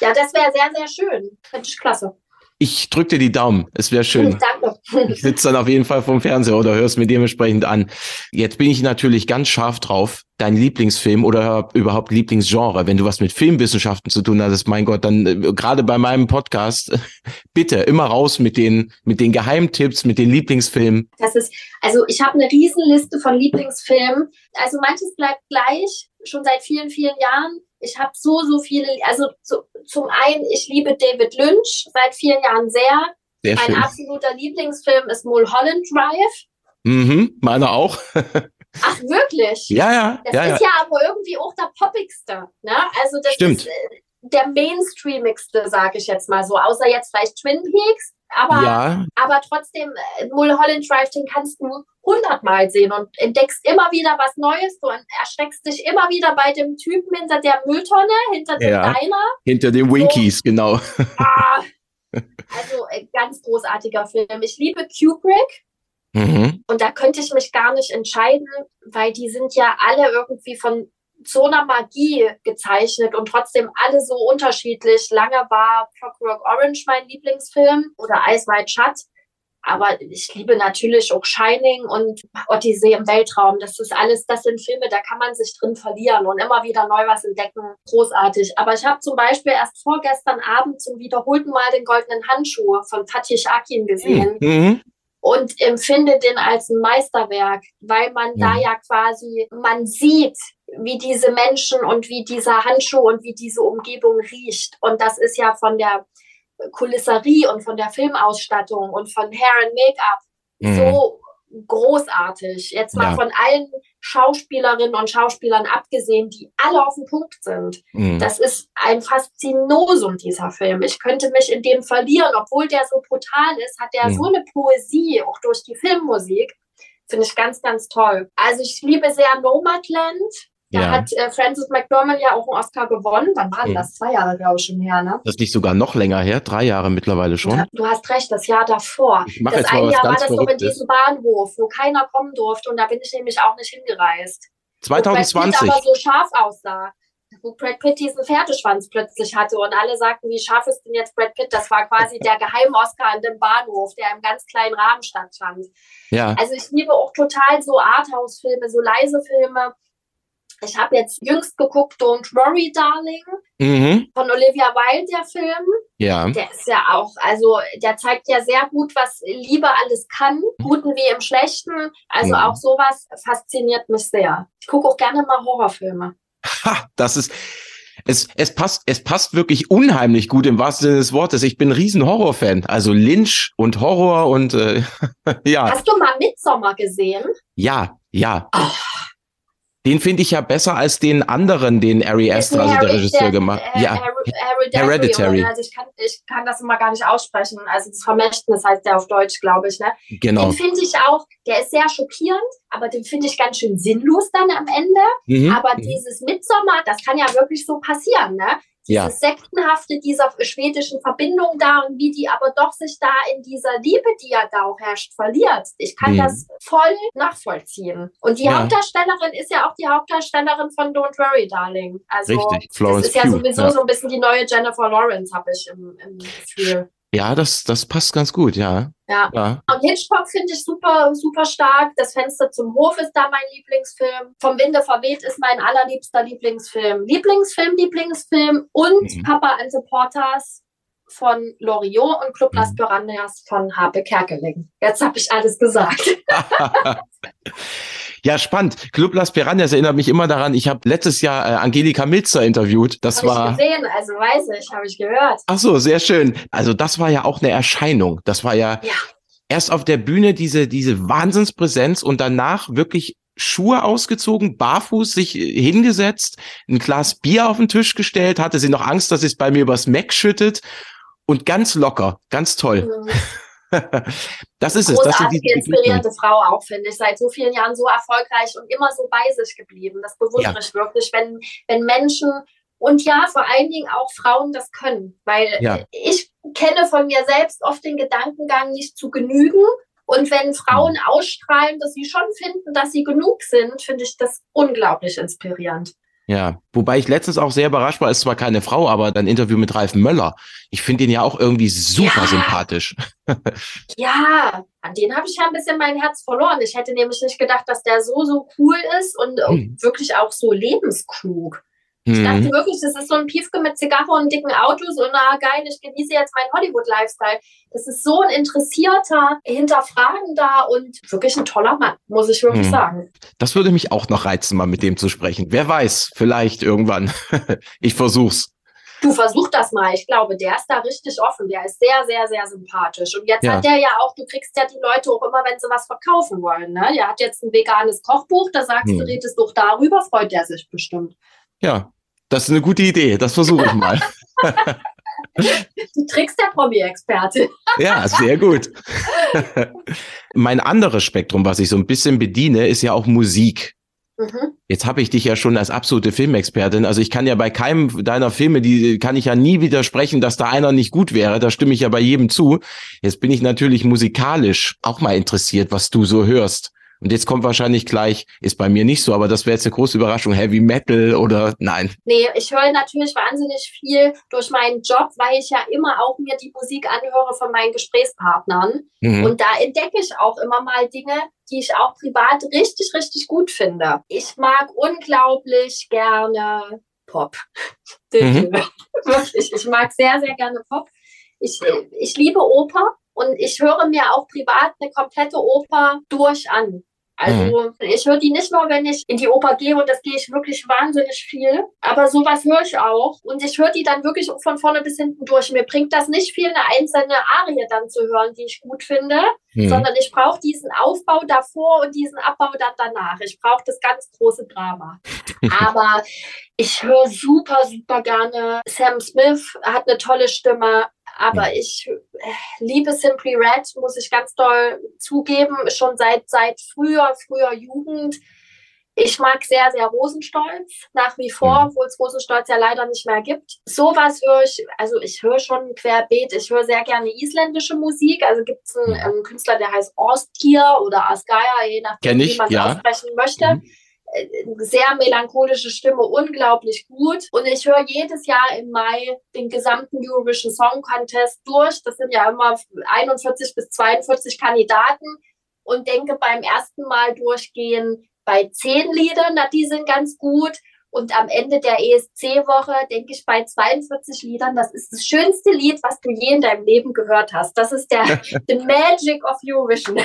[SPEAKER 3] Ja, das wäre sehr, sehr schön. Finde ich klasse.
[SPEAKER 2] Ich drücke dir die Daumen. Es wäre schön. Danke. Ich sitze dann auf jeden Fall vom Fernseher oder hörst mir dementsprechend an. Jetzt bin ich natürlich ganz scharf drauf. Dein Lieblingsfilm oder überhaupt Lieblingsgenre. Wenn du was mit Filmwissenschaften zu tun hast, mein Gott, dann äh, gerade bei meinem Podcast, bitte immer raus mit den, mit den Geheimtipps, mit den Lieblingsfilmen.
[SPEAKER 3] Das ist, also ich habe eine Riesenliste von Lieblingsfilmen. Also manches bleibt gleich, schon seit vielen, vielen Jahren ich habe so, so viele, also zu, zum einen, ich liebe David Lynch seit vielen Jahren sehr. sehr mein schön. absoluter Lieblingsfilm ist Mulholland Drive.
[SPEAKER 2] Mhm, meiner auch.
[SPEAKER 3] Ach, wirklich?
[SPEAKER 2] Ja, ja.
[SPEAKER 3] Das
[SPEAKER 2] ja,
[SPEAKER 3] ist ja. ja aber irgendwie auch der poppigste. Ne? Also das
[SPEAKER 2] Stimmt.
[SPEAKER 3] ist äh, der mainstreamigste, sage ich jetzt mal so. Außer jetzt vielleicht Twin Peaks. Aber, ja. aber trotzdem, äh, Mulholland Drive, den kannst du hundertmal sehen und entdeckst immer wieder was Neues. Du erschreckst dich immer wieder bei dem Typen hinter der Mülltonne, hinter dem ja, Diner.
[SPEAKER 2] Hinter den Winkies, so, genau. Ah,
[SPEAKER 3] also äh, ganz großartiger Film. Ich liebe Kubrick. Mhm. Und da könnte ich mich gar nicht entscheiden, weil die sind ja alle irgendwie von so einer Magie gezeichnet und trotzdem alle so unterschiedlich. Lange war Clockwork Orange mein Lieblingsfilm oder Ice White Shut. Aber ich liebe natürlich auch Shining und Odyssee im Weltraum. Das ist alles, das sind Filme, da kann man sich drin verlieren und immer wieder neu was entdecken. Großartig. Aber ich habe zum Beispiel erst vorgestern Abend zum wiederholten Mal den goldenen Handschuh von Fatih Akin gesehen. Mhm. Und empfinde den als ein Meisterwerk, weil man ja. da ja quasi, man sieht, wie diese Menschen und wie dieser Handschuh und wie diese Umgebung riecht. Und das ist ja von der Kulisserie und von der Filmausstattung und von Hair and Make-up mhm. so großartig. Jetzt mal ja. von allen Schauspielerinnen und Schauspielern abgesehen, die alle auf dem Punkt sind. Mhm. Das ist ein Faszinosum, dieser Film. Ich könnte mich in dem verlieren, obwohl der so brutal ist, hat der mhm. so eine Poesie, auch durch die Filmmusik. Finde ich ganz, ganz toll. Also ich liebe sehr Nomadland. Da ja. hat äh, Francis McDormand ja auch einen Oscar gewonnen. Wann war mhm. das? Zwei Jahre, glaube ich, schon her, ne?
[SPEAKER 2] Das nicht sogar noch länger her, drei Jahre mittlerweile schon. Ja,
[SPEAKER 3] du hast recht, das Jahr davor.
[SPEAKER 2] Ich das eine Jahr war das
[SPEAKER 3] doch in diesem Bahnhof, wo keiner kommen durfte und da bin ich nämlich auch nicht hingereist.
[SPEAKER 2] 2020.
[SPEAKER 3] Wo Brad Pitt aber so scharf aussah. Wo Brad Pitt diesen Pferdeschwanz plötzlich hatte und alle sagten, wie scharf ist denn jetzt Brad Pitt? Das war quasi der Geheim-Oscar in dem Bahnhof, der im ganz kleinen Rahmen stattfand. Ja. Also ich liebe auch total so Arthouse-Filme, so leise Filme ich habe jetzt jüngst geguckt Don't Worry, Darling mhm. von Olivia Wilde, der Film. Ja. Der ist ja auch, also der zeigt ja sehr gut, was Liebe alles kann, mhm. guten wie im Schlechten. Also mhm. auch sowas fasziniert mich sehr. Ich gucke auch gerne mal Horrorfilme.
[SPEAKER 2] Ha, das ist. Es, es, passt, es passt wirklich unheimlich gut im wahrsten Sinne des Wortes. Ich bin ein riesen Horrorfan. Also Lynch und Horror und äh, ja.
[SPEAKER 3] Hast du mal Midsommar gesehen?
[SPEAKER 2] Ja, ja. Oh. Den finde ich ja besser als den anderen, den Ari Aster, also der Regisseur, gemacht hat.
[SPEAKER 3] Ja, Hereditary. Also ich kann, ich kann das immer gar nicht aussprechen. Also das Vermächtnis heißt der auf Deutsch, glaube ich. Ne?
[SPEAKER 2] Genau.
[SPEAKER 3] Den finde ich auch, der ist sehr schockierend, aber den finde ich ganz schön sinnlos dann am Ende. Mhm. Aber mhm. dieses Midsommar, das kann ja wirklich so passieren. Ne? Ja. Sektenhafte dieser schwedischen Verbindung da und wie die aber doch sich da in dieser Liebe, die ja da auch herrscht, verliert. Ich kann mhm. das voll nachvollziehen. Und die ja. Hauptdarstellerin ist ja auch die Hauptdarstellerin von Don't Worry, Darling. Also
[SPEAKER 2] Richtig, Florence
[SPEAKER 3] das ist ja sowieso ja. so ein bisschen die neue Jennifer Lawrence, habe ich im, im Gefühl.
[SPEAKER 2] Ja, das, das passt ganz gut, ja.
[SPEAKER 3] Ja. ja. Und Hitchcock finde ich super, super stark. Das Fenster zum Hof ist da mein Lieblingsfilm. Vom Winde verweht ist mein allerliebster Lieblingsfilm. Lieblingsfilm, Lieblingsfilm und mhm. Papa and the Porters von Loriot und Club mhm. Las Piranhas von Harpe Kerkeling. Jetzt habe ich alles gesagt.
[SPEAKER 2] Ja, spannend. Club Las Piranhas erinnert mich immer daran, ich habe letztes Jahr äh, Angelika Milzer interviewt. Das
[SPEAKER 3] hab
[SPEAKER 2] war.
[SPEAKER 3] Ich gesehen, also weiß ich, habe ich gehört.
[SPEAKER 2] Ach so, sehr schön. Also das war ja auch eine Erscheinung. Das war ja,
[SPEAKER 3] ja.
[SPEAKER 2] erst auf der Bühne diese, diese Wahnsinnspräsenz und danach wirklich Schuhe ausgezogen, barfuß sich hingesetzt, ein Glas Bier auf den Tisch gestellt, hatte sie noch Angst, dass es bei mir übers Mac schüttet und ganz locker, ganz toll. Mhm. das ist es. Das
[SPEAKER 3] sind die inspirierende Frau auch, finde ich. Seit so vielen Jahren so erfolgreich und immer so bei sich geblieben. Das bewundere ja. ich wirklich, wenn, wenn Menschen und ja, vor allen Dingen auch Frauen das können. Weil ja. ich kenne von mir selbst oft den Gedankengang, nicht zu genügen. Und wenn Frauen ausstrahlen, dass sie schon finden, dass sie genug sind, finde ich das unglaublich inspirierend.
[SPEAKER 2] Ja, wobei ich letztens auch sehr überrascht war, ist zwar keine Frau, aber dein Interview mit Ralf Möller. Ich finde ihn ja auch irgendwie super ja. sympathisch.
[SPEAKER 3] ja, an den habe ich ja ein bisschen mein Herz verloren. Ich hätte nämlich nicht gedacht, dass der so, so cool ist und hm. wirklich auch so lebensklug. Ich dachte mhm. wirklich, das ist so ein Piefke mit Zigarre und dicken Autos und na geil, ich genieße jetzt meinen Hollywood-Lifestyle. Das ist so ein interessierter, hinterfragender und wirklich ein toller Mann, muss ich wirklich hm. sagen.
[SPEAKER 2] Das würde mich auch noch reizen, mal mit dem zu sprechen. Wer weiß, vielleicht irgendwann. ich versuch's.
[SPEAKER 3] Du versuch das mal. Ich glaube, der ist da richtig offen. Der ist sehr, sehr, sehr sympathisch. Und jetzt ja. hat der ja auch, du kriegst ja die Leute auch immer, wenn sie was verkaufen wollen. Ne? Der hat jetzt ein veganes Kochbuch, da sagst hm. du, redest doch darüber, freut der sich bestimmt.
[SPEAKER 2] Ja, das ist eine gute Idee. Das versuche ich mal.
[SPEAKER 3] Du trickst der Promi-Experte.
[SPEAKER 2] Ja, sehr gut. mein anderes Spektrum, was ich so ein bisschen bediene, ist ja auch Musik. Mhm. Jetzt habe ich dich ja schon als absolute Filmexpertin. Also ich kann ja bei keinem deiner Filme, die kann ich ja nie widersprechen, dass da einer nicht gut wäre. Da stimme ich ja bei jedem zu. Jetzt bin ich natürlich musikalisch auch mal interessiert, was du so hörst. Und jetzt kommt wahrscheinlich gleich, ist bei mir nicht so, aber das wäre jetzt eine große Überraschung, Heavy Metal oder nein.
[SPEAKER 3] Nee, ich höre natürlich wahnsinnig viel durch meinen Job, weil ich ja immer auch mir die Musik anhöre von meinen Gesprächspartnern. Mhm. Und da entdecke ich auch immer mal Dinge, die ich auch privat richtig, richtig gut finde. Ich mag unglaublich gerne Pop. Mhm. Wirklich, ich mag sehr, sehr gerne Pop. Ich, ich liebe Oper und ich höre mir auch privat eine komplette Oper durch an. Also mhm. ich höre die nicht nur, wenn ich in die Oper gehe und das gehe ich wirklich wahnsinnig viel, aber sowas höre ich auch und ich höre die dann wirklich von vorne bis hinten durch. Mir bringt das nicht viel, eine einzelne Arie dann zu hören, die ich gut finde, mhm. sondern ich brauche diesen Aufbau davor und diesen Abbau dann danach. Ich brauche das ganz große Drama. aber ich höre super, super gerne. Sam Smith hat eine tolle Stimme. Aber ich äh, liebe Simply Red, muss ich ganz doll zugeben, schon seit, seit früher, früher Jugend. Ich mag sehr, sehr Rosenstolz nach wie vor, obwohl es Rosenstolz ja leider nicht mehr gibt. Sowas höre ich, also ich höre schon querbeet, ich höre sehr gerne isländische Musik. Also gibt es einen, einen, Künstler, der heißt Ostir oder Asgaya, je nachdem,
[SPEAKER 2] wie
[SPEAKER 3] man es
[SPEAKER 2] ja.
[SPEAKER 3] aussprechen möchte. Mhm sehr melancholische Stimme, unglaublich gut. Und ich höre jedes Jahr im Mai den gesamten Eurovision Song Contest durch. Das sind ja immer 41 bis 42 Kandidaten und denke beim ersten Mal durchgehen bei zehn Liedern, na, die sind ganz gut. Und am Ende der ESC-Woche denke ich bei 42 Liedern, das ist das schönste Lied, was du je in deinem Leben gehört hast. Das ist der The Magic of Eurovision.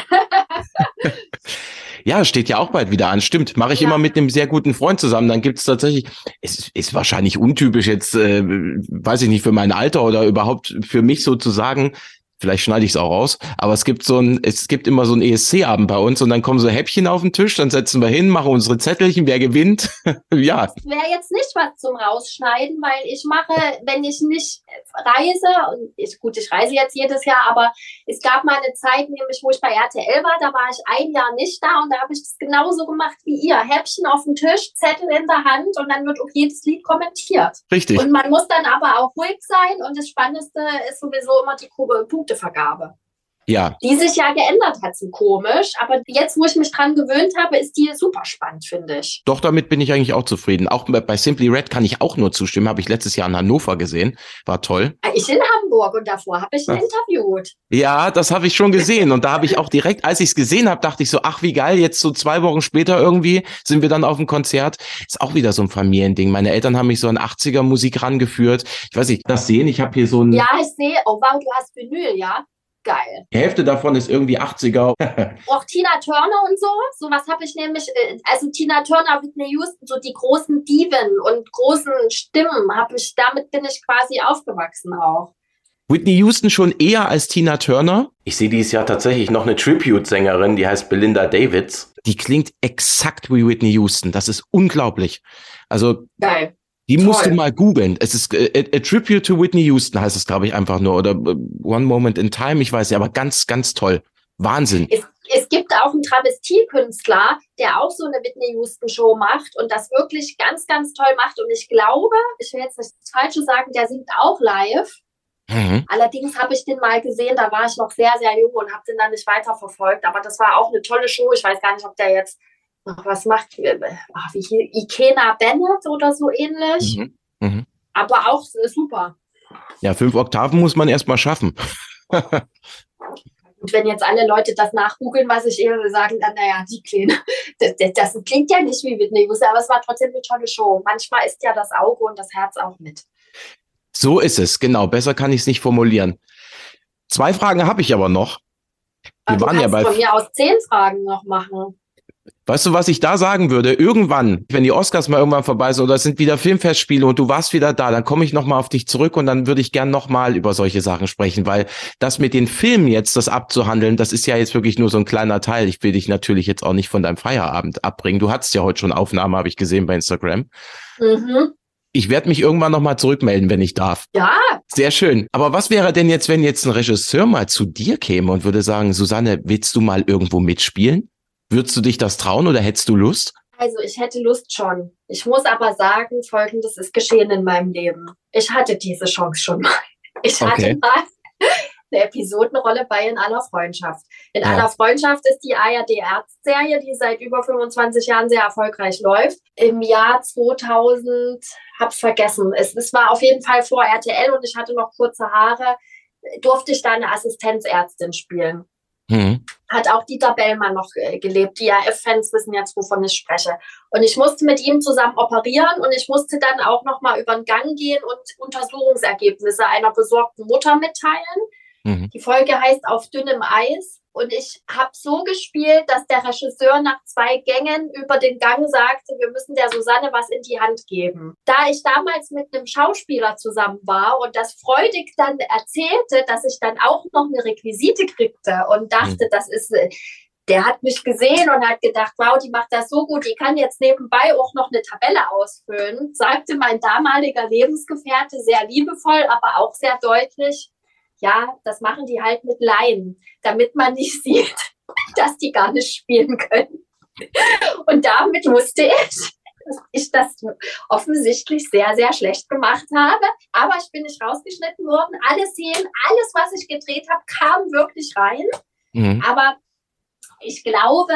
[SPEAKER 2] Ja, steht ja auch bald wieder an. Stimmt, mache ich ja. immer mit einem sehr guten Freund zusammen. Dann gibt es tatsächlich, es ist wahrscheinlich untypisch jetzt, äh, weiß ich nicht, für mein Alter oder überhaupt für mich sozusagen, Vielleicht schneide ich es auch raus. Aber es gibt so ein, es gibt immer so ein ESC-Abend bei uns und dann kommen so Häppchen auf den Tisch, dann setzen wir hin, machen unsere Zettelchen, wer gewinnt. ja.
[SPEAKER 3] Das wäre jetzt nicht was zum Rausschneiden, weil ich mache, wenn ich nicht reise, und ich, gut, ich reise jetzt jedes Jahr, aber es gab mal eine Zeit, nämlich, wo ich bei RTL war, da war ich ein Jahr nicht da und da habe ich das genauso gemacht wie ihr. Häppchen auf dem Tisch, Zettel in der Hand und dann wird auch jedes Lied kommentiert.
[SPEAKER 2] Richtig.
[SPEAKER 3] Und man muss dann aber auch ruhig sein und das Spannendste ist sowieso immer die Punkte Punktevergabe.
[SPEAKER 2] Ja.
[SPEAKER 3] Die sich ja geändert hat, so komisch. Aber jetzt, wo ich mich dran gewöhnt habe, ist die super spannend, finde ich.
[SPEAKER 2] Doch, damit bin ich eigentlich auch zufrieden. Auch bei Simply Red kann ich auch nur zustimmen. Habe ich letztes Jahr in Hannover gesehen. War toll.
[SPEAKER 3] Ah, ich in Hamburg und davor habe ich ihn interviewt.
[SPEAKER 2] Ja, das habe ich schon gesehen. Und da habe ich auch direkt, als ich es gesehen habe, dachte ich so, ach, wie geil, jetzt so zwei Wochen später irgendwie sind wir dann auf dem Konzert. Ist auch wieder so ein Familiending. Meine Eltern haben mich so an 80er Musik rangeführt. Ich weiß nicht, das sehen, ich habe hier so ein.
[SPEAKER 3] Ja, ich sehe. Oh, wow, du hast Vinyl, ja? Geil.
[SPEAKER 2] Die Hälfte davon ist irgendwie 80er.
[SPEAKER 3] Auch Tina Turner und so. Sowas habe ich nämlich, äh, also Tina Turner, Whitney Houston, so die großen Diven und großen Stimmen habe ich, damit bin ich quasi aufgewachsen auch.
[SPEAKER 2] Whitney Houston schon eher als Tina Turner. Ich sehe dieses Jahr tatsächlich noch eine Tribute-Sängerin, die heißt Belinda Davids. Die klingt exakt wie Whitney Houston. Das ist unglaublich. Also
[SPEAKER 3] Geil.
[SPEAKER 2] Die Toll. musst du mal googeln. Es ist äh, a, a, Tribute to Whitney Houston heißt es, glaube ich, einfach nur. Oder uh, One Moment in Time, ich weiß ja, aber ganz, ganz toll. Wahnsinn.
[SPEAKER 3] Es, es gibt auch einen Travestiekünstler, der auch so eine Whitney Houston Show macht und das wirklich ganz, ganz toll macht. Und ich glaube, ich will jetzt nichts Falsches sagen, der singt auch live. Mhm. Allerdings habe ich den mal gesehen, da war ich noch sehr, sehr jung und habe den dann nicht weiterverfolgt. Aber das war auch eine tolle Show. Ich weiß gar nicht, ob der jetzt was macht, ach, wie hier, Ikena Bennett oder so ähnlich. Mhm. Mhm. Aber auch super.
[SPEAKER 2] Ja, fünf Oktaven muss man erstmal schaffen.
[SPEAKER 3] Und wenn jetzt alle Leute das nachgoogeln, was ich eher sagen, dann, naja, die Kleine, das, das, das, klingt ja nicht wie Whitney Houston, aber es war trotzdem eine tolle Show. Manchmal ist ja das Auge und das Herz auch mit.
[SPEAKER 2] So ist es, genau. Besser kann ich es nicht formulieren. Zwei Fragen habe ich aber noch.
[SPEAKER 3] Wir aber waren ja bei von mir aus zehn Fragen noch machen.
[SPEAKER 2] Weißt du, was ich da sagen würde? Irgendwann, wenn die Oscars mal irgendwann vorbei sind oder es sind wieder Filmfestspiele und du warst wieder da, dann komme ich nochmal auf dich zurück und dann würde ich gern nochmal über solche Sachen sprechen, weil das mit den Filmen jetzt, das abzuhandeln, das ist ja jetzt wirklich nur so ein kleiner Teil. Ich will dich natürlich jetzt auch nicht von deinem Feierabend abbringen. Du hattest ja heute schon Aufnahme, habe ich gesehen bei Instagram. Mhm. Ich werde mich irgendwann nochmal zurückmelden, wenn ich darf.
[SPEAKER 3] Ja.
[SPEAKER 2] Sehr schön. Aber was wäre denn jetzt, wenn jetzt ein Regisseur mal zu dir käme und würde sagen, Susanne, willst du mal irgendwo mitspielen? Würdest du dich das trauen oder hättest du Lust?
[SPEAKER 3] Also ich hätte Lust schon. Ich muss aber sagen, folgendes ist geschehen in meinem Leben. Ich hatte diese Chance schon mal. Ich hatte okay. mal eine Episodenrolle bei In aller Freundschaft. In ja. aller Freundschaft ist die ARD-Ärztserie, die seit über 25 Jahren sehr erfolgreich läuft. Im Jahr 2000, hab's vergessen, es, es war auf jeden Fall vor RTL und ich hatte noch kurze Haare, durfte ich da eine Assistenzärztin spielen. Mhm. Hat auch Dieter Bellmann noch äh, gelebt. Die AF-Fans wissen jetzt, wovon ich spreche. Und ich musste mit ihm zusammen operieren und ich musste dann auch noch mal über den Gang gehen und Untersuchungsergebnisse einer besorgten Mutter mitteilen. Mhm. Die Folge heißt Auf dünnem Eis. Und ich habe so gespielt, dass der Regisseur nach zwei Gängen über den Gang sagte, wir müssen der Susanne was in die Hand geben. Da ich damals mit einem Schauspieler zusammen war und das freudig dann erzählte, dass ich dann auch noch eine Requisite kriegte und dachte, mhm. das ist äh, der hat mich gesehen und hat gedacht, wow, die macht das so gut, die kann jetzt nebenbei auch noch eine Tabelle ausfüllen, sagte mein damaliger Lebensgefährte sehr liebevoll, aber auch sehr deutlich, ja, das machen die halt mit Laien, damit man nicht sieht, dass die gar nicht spielen können. Und damit wusste ich, dass ich das offensichtlich sehr, sehr schlecht gemacht habe. Aber ich bin nicht rausgeschnitten worden. Alle Szenen, alles, was ich gedreht habe, kam wirklich rein. Mhm. Aber ich glaube,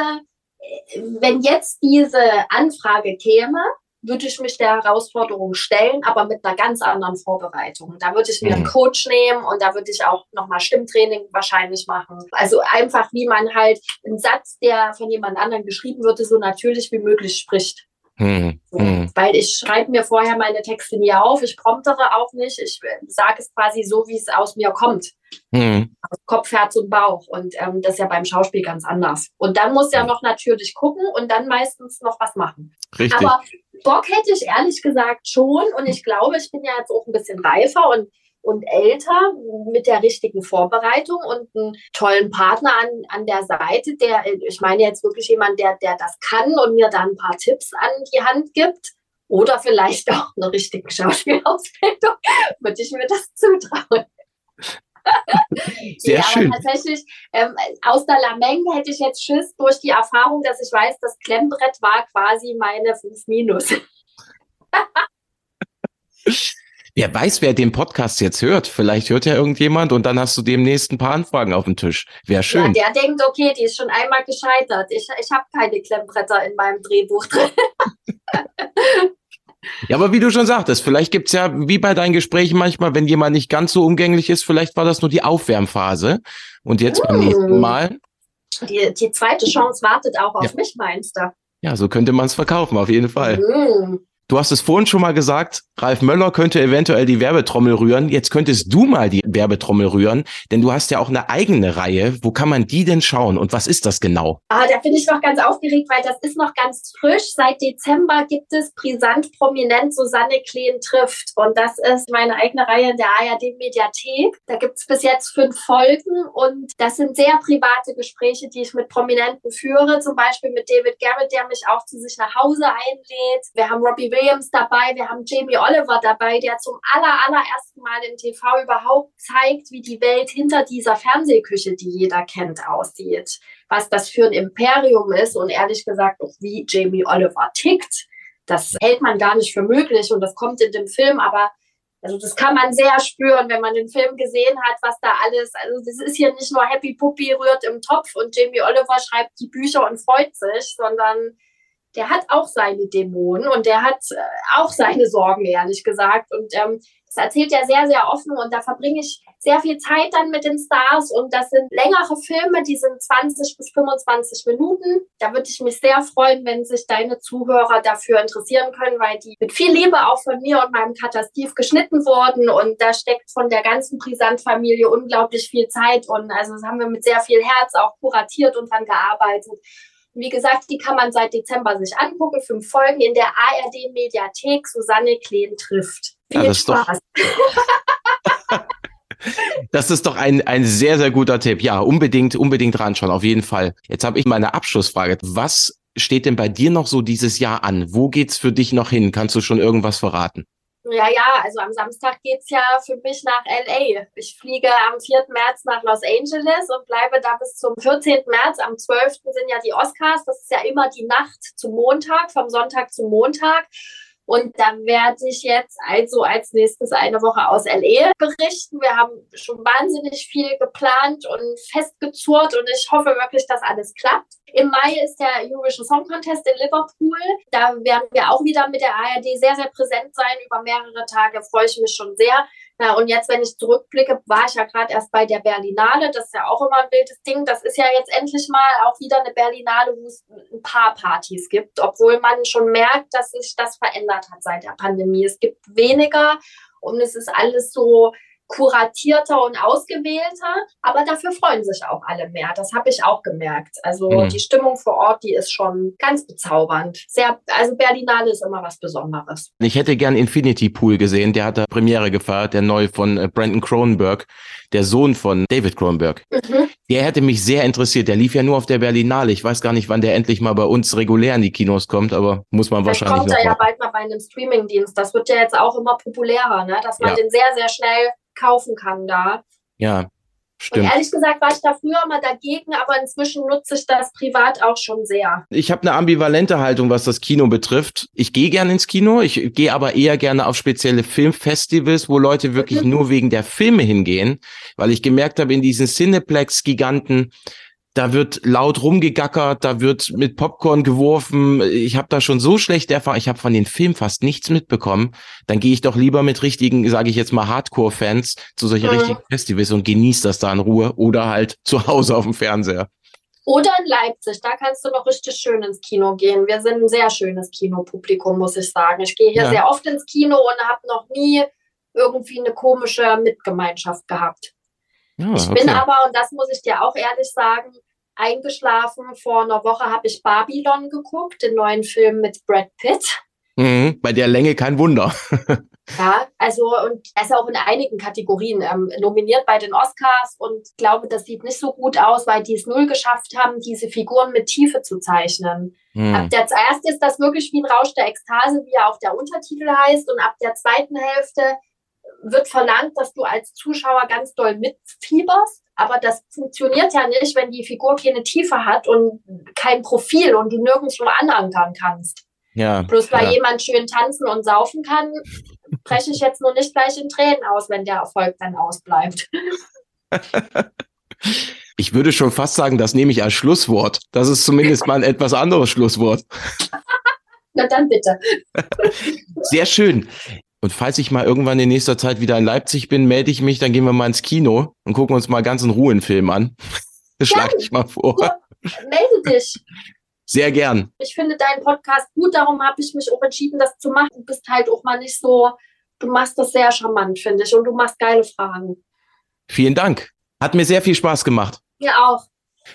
[SPEAKER 3] wenn jetzt diese Anfrage käme, würde ich mich der Herausforderung stellen, aber mit einer ganz anderen Vorbereitung. Da würde ich mir einen mhm. Coach nehmen und da würde ich auch nochmal Stimmtraining wahrscheinlich machen. Also einfach, wie man halt einen Satz, der von jemand anderem geschrieben würde, so natürlich wie möglich spricht. Hm, so, hm. Weil ich schreibe mir vorher meine Texte nie auf, ich promptere auch nicht, ich äh, sage es quasi so, wie es aus mir kommt. Hm. Aus Kopf, Herz und Bauch. Und ähm, das ist ja beim Schauspiel ganz anders. Und dann muss ja noch natürlich gucken und dann meistens noch was machen.
[SPEAKER 2] Richtig.
[SPEAKER 3] Aber Bock hätte ich ehrlich gesagt schon. Und ich glaube, ich bin ja jetzt auch ein bisschen reifer und und älter mit der richtigen Vorbereitung und einen tollen Partner an, an der Seite, der, ich meine jetzt wirklich jemand, der, der das kann und mir dann ein paar Tipps an die Hand gibt oder vielleicht auch eine richtige Schauspielausbildung, würde ich mir das zutrauen.
[SPEAKER 2] Sehr ja, schön.
[SPEAKER 3] tatsächlich, ähm, aus der Lameng hätte ich jetzt Schiss durch die Erfahrung, dass ich weiß, das Klemmbrett war quasi meine 5 Minus.
[SPEAKER 2] Wer weiß, wer den Podcast jetzt hört. Vielleicht hört ja irgendjemand und dann hast du demnächst ein paar Anfragen auf dem Tisch. Wäre schön.
[SPEAKER 3] Ja, der denkt, okay, die ist schon einmal gescheitert. Ich, ich habe keine Klemmbretter in meinem Drehbuch drin.
[SPEAKER 2] ja, aber wie du schon sagtest, vielleicht gibt's ja, wie bei deinen Gesprächen manchmal, wenn jemand nicht ganz so umgänglich ist, vielleicht war das nur die Aufwärmphase. Und jetzt mm. beim nächsten Mal.
[SPEAKER 3] Die, die zweite Chance wartet auch auf ja. mich, meinst du?
[SPEAKER 2] Ja, so könnte man es verkaufen, auf jeden Fall. Mm. Du hast es vorhin schon mal gesagt, Ralf Möller könnte eventuell die Werbetrommel rühren. Jetzt könntest du mal die Werbetrommel rühren, denn du hast ja auch eine eigene Reihe. Wo kann man die denn schauen und was ist das genau?
[SPEAKER 3] Ah, da bin ich noch ganz aufgeregt, weil das ist noch ganz frisch. Seit Dezember gibt es Brisant Prominent Susanne Kleen trifft und das ist meine eigene Reihe in der ARD Mediathek. Da gibt es bis jetzt fünf Folgen und das sind sehr private Gespräche, die ich mit Prominenten führe, zum Beispiel mit David Garrett, der mich auch zu sich nach Hause einlädt. Wir haben Robbie Williams dabei, wir haben Jamie Oliver dabei, der zum aller, allerersten Mal im TV überhaupt zeigt, wie die Welt hinter dieser Fernsehküche, die jeder kennt, aussieht. Was das für ein Imperium ist und ehrlich gesagt auch wie Jamie Oliver tickt. Das hält man gar nicht für möglich und das kommt in dem Film, aber also das kann man sehr spüren, wenn man den Film gesehen hat, was da alles, also das ist hier nicht nur Happy Puppy rührt im Topf und Jamie Oliver schreibt die Bücher und freut sich, sondern der hat auch seine Dämonen und der hat äh, auch seine Sorgen, ehrlich gesagt. Und ähm, das erzählt er sehr, sehr offen und da verbringe ich sehr viel Zeit dann mit den Stars und das sind längere Filme, die sind 20 bis 25 Minuten. Da würde ich mich sehr freuen, wenn sich deine Zuhörer dafür interessieren können, weil die mit viel Liebe auch von mir und meinem Katastiv geschnitten wurden und da steckt von der ganzen Brisant-Familie unglaublich viel Zeit und also das haben wir mit sehr viel Herz auch kuratiert und dran gearbeitet. Wie gesagt, die kann man seit Dezember sich angucken. Fünf Folgen in der ARD Mediathek. Susanne Kleen trifft.
[SPEAKER 2] Viel ja, das Spaß. Das ist doch ein, ein sehr, sehr guter Tipp. Ja, unbedingt, unbedingt ranschauen, auf jeden Fall. Jetzt habe ich meine Abschlussfrage. Was steht denn bei dir noch so dieses Jahr an? Wo geht's für dich noch hin? Kannst du schon irgendwas verraten?
[SPEAKER 3] Ja, ja, also am Samstag geht's ja für mich nach LA. Ich fliege am 4. März nach Los Angeles und bleibe da bis zum 14. März. Am 12. sind ja die Oscars. Das ist ja immer die Nacht zum Montag, vom Sonntag zum Montag. Und da werde ich jetzt also als nächstes eine Woche aus LA berichten. Wir haben schon wahnsinnig viel geplant und festgezurrt und ich hoffe wirklich, dass alles klappt. Im Mai ist der Eurovision Song Contest in Liverpool. Da werden wir auch wieder mit der ARD sehr, sehr präsent sein. Über mehrere Tage freue ich mich schon sehr. Ja, und jetzt, wenn ich zurückblicke, war ich ja gerade erst bei der Berlinale. Das ist ja auch immer ein wildes Ding. Das ist ja jetzt endlich mal auch wieder eine Berlinale, wo es ein paar Partys gibt, obwohl man schon merkt, dass sich das verändert hat seit der Pandemie. Es gibt weniger und es ist alles so kuratierter und ausgewählter, aber dafür freuen sich auch alle mehr. Das habe ich auch gemerkt. Also mhm. die Stimmung vor Ort, die ist schon ganz bezaubernd. Sehr, also Berlinale ist immer was Besonderes.
[SPEAKER 2] Ich hätte gern Infinity Pool gesehen. Der hat da Premiere gefeiert, der neu von äh, Brandon Cronenberg, der Sohn von David Cronenberg. Mhm. Der hätte mich sehr interessiert. Der lief ja nur auf der Berlinale. Ich weiß gar nicht, wann der endlich mal bei uns regulär in die Kinos kommt, aber muss man Vielleicht wahrscheinlich.
[SPEAKER 3] Kommt er ja bald mal bei einem Streamingdienst. Das wird ja jetzt auch immer populärer, ne? dass man ja. den sehr, sehr schnell kaufen kann da.
[SPEAKER 2] Ja, Stimmt.
[SPEAKER 3] Und ehrlich gesagt war ich da früher mal dagegen, aber inzwischen nutze ich das privat auch schon sehr.
[SPEAKER 2] Ich habe eine ambivalente Haltung, was das Kino betrifft. Ich gehe gerne ins Kino, ich gehe aber eher gerne auf spezielle Filmfestivals, wo Leute wirklich mhm. nur wegen der Filme hingehen, weil ich gemerkt habe, in diesen Cineplex-Giganten, da wird laut rumgegackert, da wird mit Popcorn geworfen. Ich habe da schon so schlechte Erfahrungen. Ich habe von den Filmen fast nichts mitbekommen. Dann gehe ich doch lieber mit richtigen, sage ich jetzt mal, Hardcore-Fans zu solchen mhm. richtigen Festivals und genieße das da in Ruhe oder halt zu Hause auf dem Fernseher.
[SPEAKER 3] Oder in Leipzig, da kannst du noch richtig schön ins Kino gehen. Wir sind ein sehr schönes Kinopublikum, muss ich sagen. Ich gehe hier ja. sehr oft ins Kino und habe noch nie irgendwie eine komische Mitgemeinschaft gehabt. Ja, ich okay. bin aber, und das muss ich dir auch ehrlich sagen, eingeschlafen. Vor einer Woche habe ich Babylon geguckt, den neuen Film mit Brad Pitt.
[SPEAKER 2] Mhm, bei der Länge kein Wunder.
[SPEAKER 3] ja, also und er ist auch in einigen Kategorien ähm, nominiert bei den Oscars und ich glaube, das sieht nicht so gut aus, weil die es null geschafft haben, diese Figuren mit Tiefe zu zeichnen. Mhm. Ab der ersten ist das wirklich wie ein Rausch der Ekstase, wie er auf der Untertitel heißt, und ab der zweiten Hälfte wird verlangt, dass du als Zuschauer ganz doll mitfieberst. Aber das funktioniert ja nicht, wenn die Figur keine Tiefe hat und kein Profil und du nirgendwo anhören kannst. Ja, Bloß weil ja. jemand schön tanzen und saufen kann, breche ich jetzt nur nicht gleich in Tränen aus, wenn der Erfolg dann ausbleibt.
[SPEAKER 2] Ich würde schon fast sagen, das nehme ich als Schlusswort. Das ist zumindest mal ein etwas anderes Schlusswort.
[SPEAKER 3] Na dann bitte.
[SPEAKER 2] Sehr schön. Und falls ich mal irgendwann in nächster Zeit wieder in Leipzig bin, melde ich mich, dann gehen wir mal ins Kino und gucken uns mal ganz in Ruhe einen Film an. Das schlage ich mal vor.
[SPEAKER 3] Melde dich.
[SPEAKER 2] Sehr gern.
[SPEAKER 3] Ich finde deinen Podcast gut, darum habe ich mich auch entschieden, das zu machen. Du bist halt auch mal nicht so, du machst das sehr charmant, finde ich, und du machst geile Fragen.
[SPEAKER 2] Vielen Dank. Hat mir sehr viel Spaß gemacht.
[SPEAKER 3] Mir auch.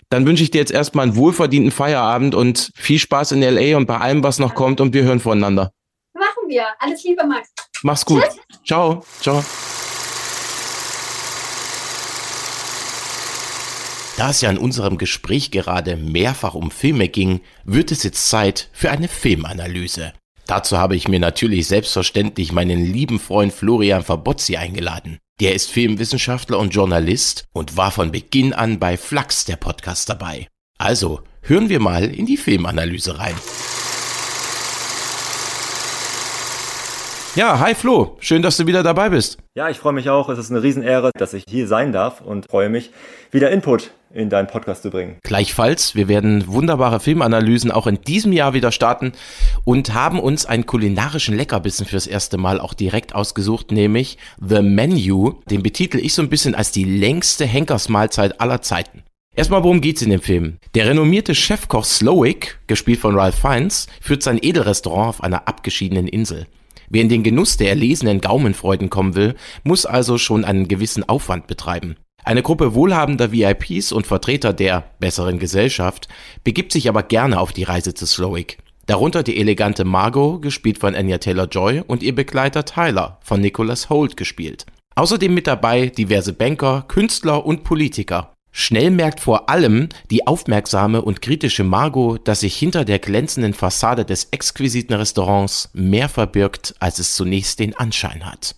[SPEAKER 2] Dann wünsche ich dir jetzt erstmal einen wohlverdienten Feierabend und viel Spaß in LA und bei allem, was noch kommt und wir hören voneinander.
[SPEAKER 3] Machen wir. Alles Liebe, Max.
[SPEAKER 2] Mach's gut. Tschüss. Ciao. Ciao. Da es ja in unserem Gespräch gerade mehrfach um Filme ging, wird es jetzt Zeit für eine Filmanalyse. Dazu habe ich mir natürlich selbstverständlich meinen lieben Freund Florian Verbozzi eingeladen. Der ist Filmwissenschaftler und Journalist und war von Beginn an bei Flux der Podcast dabei. Also, hören wir mal in die Filmanalyse rein. Ja, hi Flo, schön, dass du wieder dabei bist.
[SPEAKER 4] Ja, ich freue mich auch. Es ist eine Riesenehre, dass ich hier sein darf und freue mich, wieder Input in deinen Podcast zu bringen.
[SPEAKER 2] Gleichfalls, wir werden wunderbare Filmanalysen auch in diesem Jahr wieder starten und haben uns einen kulinarischen Leckerbissen fürs erste Mal auch direkt ausgesucht, nämlich The Menu. Den betitel ich so ein bisschen als die längste Henkersmahlzeit aller Zeiten. Erstmal, worum geht's in dem Film? Der renommierte Chefkoch Slowick, gespielt von Ralph Fiennes, führt sein Edelrestaurant auf einer abgeschiedenen Insel. Wer in den Genuss der erlesenen Gaumenfreuden kommen will, muss also schon einen gewissen Aufwand betreiben. Eine Gruppe wohlhabender VIPs und Vertreter der besseren Gesellschaft begibt sich aber gerne auf die Reise zu Slowick. Darunter die elegante Margot, gespielt von Anya Taylor-Joy, und ihr Begleiter Tyler, von Nicholas Holt gespielt. Außerdem mit dabei diverse Banker, Künstler und Politiker. Schnell merkt vor allem die aufmerksame und kritische Margot, dass sich hinter der glänzenden Fassade des exquisiten Restaurants mehr verbirgt, als es zunächst den Anschein hat.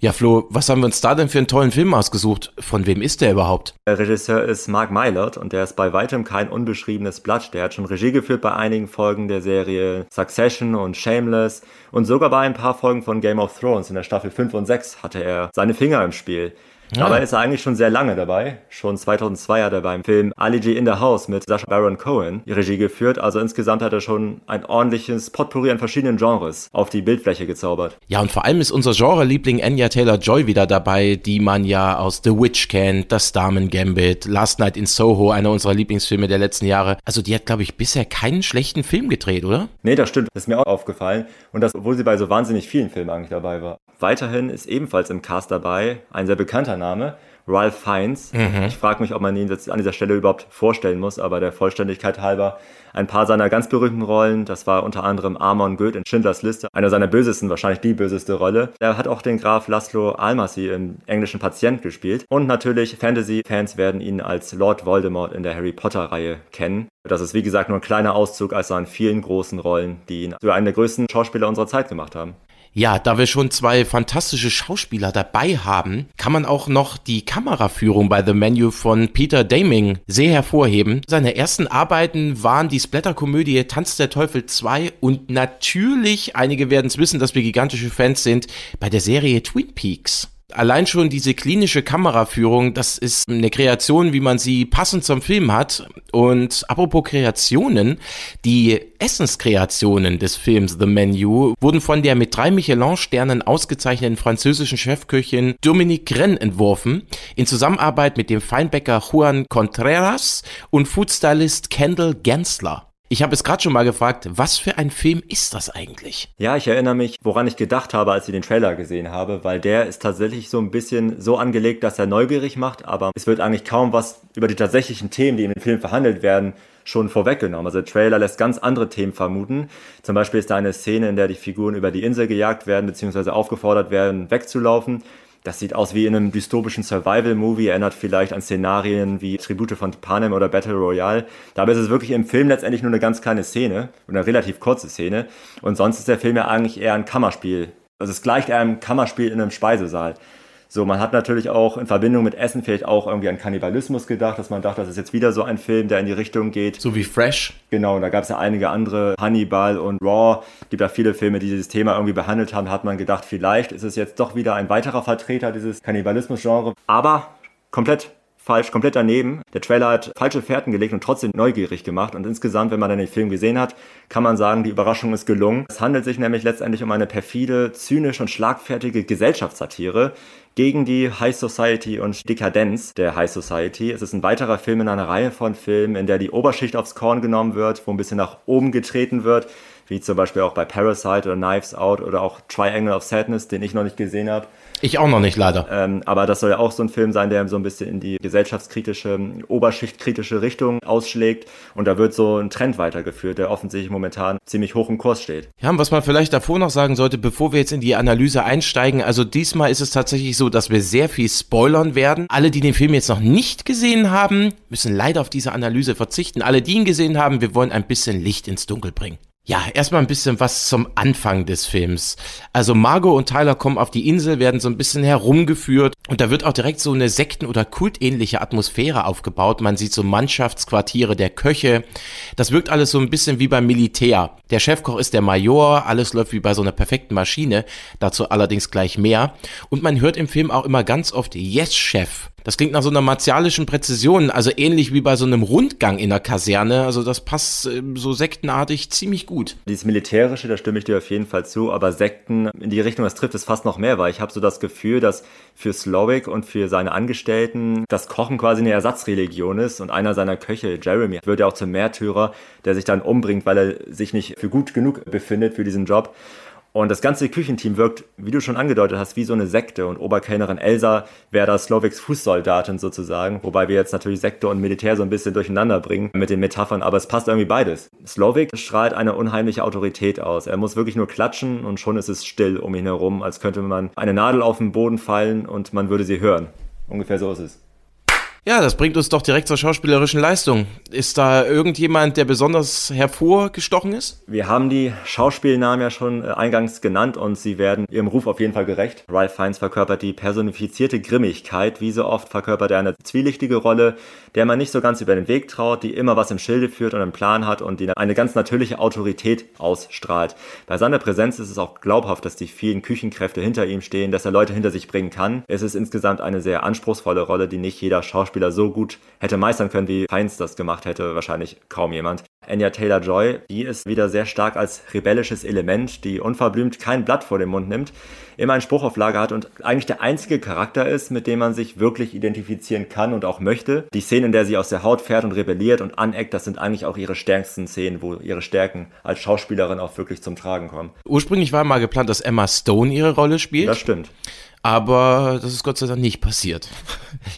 [SPEAKER 2] Ja, Flo, was haben wir uns da denn für einen tollen Film ausgesucht? Von wem ist der überhaupt?
[SPEAKER 4] Der Regisseur ist Mark Mylord und der ist bei weitem kein unbeschriebenes Blatt. Der hat schon Regie geführt bei einigen Folgen der Serie Succession und Shameless und sogar bei ein paar Folgen von Game of Thrones in der Staffel 5 und 6 hatte er seine Finger im Spiel. Ja. Aber ist er eigentlich schon sehr lange dabei. Schon 2002 hat er beim Film Ali G in the House mit Sacha Baron Cohen die Regie geführt. Also insgesamt hat er schon ein ordentliches Potpourri an verschiedenen Genres auf die Bildfläche gezaubert.
[SPEAKER 2] Ja, und vor allem ist unser Genre-Liebling Anya Taylor-Joy wieder dabei, die man ja aus The Witch kennt, Das Damen Gambit, Last Night in Soho, einer unserer Lieblingsfilme der letzten Jahre. Also die hat, glaube ich, bisher keinen schlechten Film gedreht, oder?
[SPEAKER 4] Nee, das stimmt. Das ist mir auch aufgefallen. Und das, obwohl sie bei so wahnsinnig vielen Filmen eigentlich dabei war. Weiterhin ist ebenfalls im Cast dabei ein sehr bekannter Name, Ralph Fiennes. Mhm. Ich frage mich, ob man ihn jetzt an dieser Stelle überhaupt vorstellen muss, aber der Vollständigkeit halber ein paar seiner ganz berühmten Rollen, das war unter anderem Amon Goeth in Schindlers Liste, einer seiner bösesten, wahrscheinlich die böseste Rolle. Er hat auch den Graf Laszlo Almasi im englischen Patient gespielt und natürlich Fantasy-Fans werden ihn als Lord Voldemort in der Harry Potter-Reihe kennen. Das ist wie gesagt nur ein kleiner Auszug aus seinen vielen großen Rollen, die ihn zu einem der größten Schauspieler unserer Zeit gemacht haben.
[SPEAKER 2] Ja, da wir schon zwei fantastische Schauspieler dabei haben, kann man auch noch die Kameraführung bei The Menu von Peter Daming sehr hervorheben. Seine ersten Arbeiten waren die Splatterkomödie Tanz der Teufel 2 und natürlich, einige werden es wissen, dass wir gigantische Fans sind, bei der Serie Twin Peaks. Allein schon diese klinische Kameraführung, das ist eine Kreation, wie man sie passend zum Film hat. Und apropos Kreationen, die Essenskreationen des Films The Menu wurden von der mit drei Michelin-Sternen ausgezeichneten französischen Chefköchin Dominique Gren entworfen, in Zusammenarbeit mit dem Feinbäcker Juan Contreras und Foodstylist Kendall Gensler. Ich habe es gerade schon mal gefragt, was für ein Film ist das eigentlich?
[SPEAKER 4] Ja, ich erinnere mich, woran ich gedacht habe, als ich den Trailer gesehen habe, weil der ist tatsächlich so ein bisschen so angelegt, dass er neugierig macht, aber es wird eigentlich kaum was über die tatsächlichen Themen, die in dem Film verhandelt werden, schon vorweggenommen. Also der Trailer lässt ganz andere Themen vermuten. Zum Beispiel ist da eine Szene, in der die Figuren über die Insel gejagt werden, beziehungsweise aufgefordert werden, wegzulaufen. Das sieht aus wie in einem dystopischen Survival-Movie, erinnert vielleicht an Szenarien wie Tribute von Panem oder Battle Royale. Dabei ist es wirklich im Film letztendlich nur eine ganz kleine Szene, eine relativ kurze Szene. Und sonst ist der Film ja eigentlich eher ein Kammerspiel. Also es gleicht eher einem Kammerspiel in einem Speisesaal. So, man hat natürlich auch in Verbindung mit Essen vielleicht auch irgendwie an Kannibalismus gedacht, dass man dachte, das ist jetzt wieder so ein Film, der in die Richtung geht.
[SPEAKER 2] So wie Fresh.
[SPEAKER 4] Genau, da gab es ja einige andere, Hannibal und Raw, gibt ja viele Filme, die dieses Thema irgendwie behandelt haben, hat man gedacht, vielleicht ist es jetzt doch wieder ein weiterer Vertreter dieses Kannibalismus-Genre. Aber komplett falsch, komplett daneben. Der Trailer hat falsche Fährten gelegt und trotzdem neugierig gemacht. Und insgesamt, wenn man dann den Film gesehen hat, kann man sagen, die Überraschung ist gelungen. Es handelt sich nämlich letztendlich um eine perfide, zynische und schlagfertige Gesellschaftssatire gegen die High Society und Dekadenz der High Society. Es ist ein weiterer Film in einer Reihe von Filmen, in der die Oberschicht aufs Korn genommen wird, wo ein bisschen nach oben getreten wird, wie zum Beispiel auch bei Parasite oder Knives Out oder auch Triangle of Sadness, den ich noch nicht gesehen habe.
[SPEAKER 2] Ich auch noch nicht, leider.
[SPEAKER 4] Ähm, aber das soll ja auch so ein Film sein, der so ein bisschen in die gesellschaftskritische, oberschichtkritische Richtung ausschlägt. Und da wird so ein Trend weitergeführt, der offensichtlich momentan ziemlich hoch im Kurs steht.
[SPEAKER 2] Ja, und was man vielleicht davor noch sagen sollte, bevor wir jetzt in die Analyse einsteigen, also diesmal ist es tatsächlich so, dass wir sehr viel spoilern werden. Alle, die den Film jetzt noch nicht gesehen haben, müssen leider auf diese Analyse verzichten. Alle, die ihn gesehen haben, wir wollen ein bisschen Licht ins Dunkel bringen. Ja, erstmal ein bisschen was zum Anfang des Films. Also Margot und Tyler kommen auf die Insel, werden so ein bisschen herumgeführt und da wird auch direkt so eine Sekten- oder kultähnliche Atmosphäre aufgebaut. Man sieht so Mannschaftsquartiere der Köche. Das wirkt alles so ein bisschen wie beim Militär. Der Chefkoch ist der Major, alles läuft wie bei so einer perfekten Maschine, dazu allerdings gleich mehr. Und man hört im Film auch immer ganz oft Yes, Chef. Das klingt nach so einer martialischen Präzision, also ähnlich wie bei so einem Rundgang in der Kaserne. Also das passt äh, so sektenartig ziemlich gut.
[SPEAKER 4] Dieses Militärische, da stimme ich dir auf jeden Fall zu, aber Sekten in die Richtung, das trifft es fast noch mehr, weil ich habe so das Gefühl, dass für Slowick und für seine Angestellten das Kochen quasi eine Ersatzreligion ist und einer seiner Köche, Jeremy, wird ja auch zum Märtyrer, der sich dann umbringt, weil er sich nicht für gut genug befindet für diesen Job. Und das ganze Küchenteam wirkt, wie du schon angedeutet hast, wie so eine Sekte. Und Oberkellnerin Elsa wäre da Slovics Fußsoldatin sozusagen. Wobei wir jetzt natürlich Sekte und Militär so ein bisschen durcheinander bringen mit den Metaphern. Aber es passt irgendwie beides. Slovik strahlt eine unheimliche Autorität aus. Er muss wirklich nur klatschen und schon ist es still um ihn herum, als könnte man eine Nadel auf den Boden fallen und man würde sie hören. Ungefähr so ist es.
[SPEAKER 2] Ja, das bringt uns doch direkt zur schauspielerischen Leistung. Ist da irgendjemand, der besonders hervorgestochen ist?
[SPEAKER 4] Wir haben die Schauspielnamen ja schon äh, eingangs genannt und sie werden ihrem Ruf auf jeden Fall gerecht. Ralph Fiennes verkörpert die personifizierte Grimmigkeit. Wie so oft verkörpert er eine zwielichtige Rolle, der man nicht so ganz über den Weg traut, die immer was im Schilde führt und einen Plan hat und die eine ganz natürliche Autorität ausstrahlt. Bei seiner Präsenz ist es auch glaubhaft, dass die vielen Küchenkräfte hinter ihm stehen, dass er Leute hinter sich bringen kann. Es ist insgesamt eine sehr anspruchsvolle Rolle, die nicht jeder Schauspieler Schauspieler so gut hätte meistern können, wie Heinz das gemacht hätte, wahrscheinlich kaum jemand. Anya Taylor-Joy, die ist wieder sehr stark als rebellisches Element, die unverblümt kein Blatt vor den Mund nimmt, immer einen Spruch auf Lager hat und eigentlich der einzige Charakter ist, mit dem man sich wirklich identifizieren kann und auch möchte. Die Szenen, in der sie aus der Haut fährt und rebelliert und aneckt, das sind eigentlich auch ihre stärksten Szenen, wo ihre Stärken als Schauspielerin auch wirklich zum Tragen kommen.
[SPEAKER 2] Ursprünglich war mal geplant, dass Emma Stone ihre Rolle spielt.
[SPEAKER 4] Das stimmt.
[SPEAKER 2] Aber das ist Gott sei Dank nicht passiert.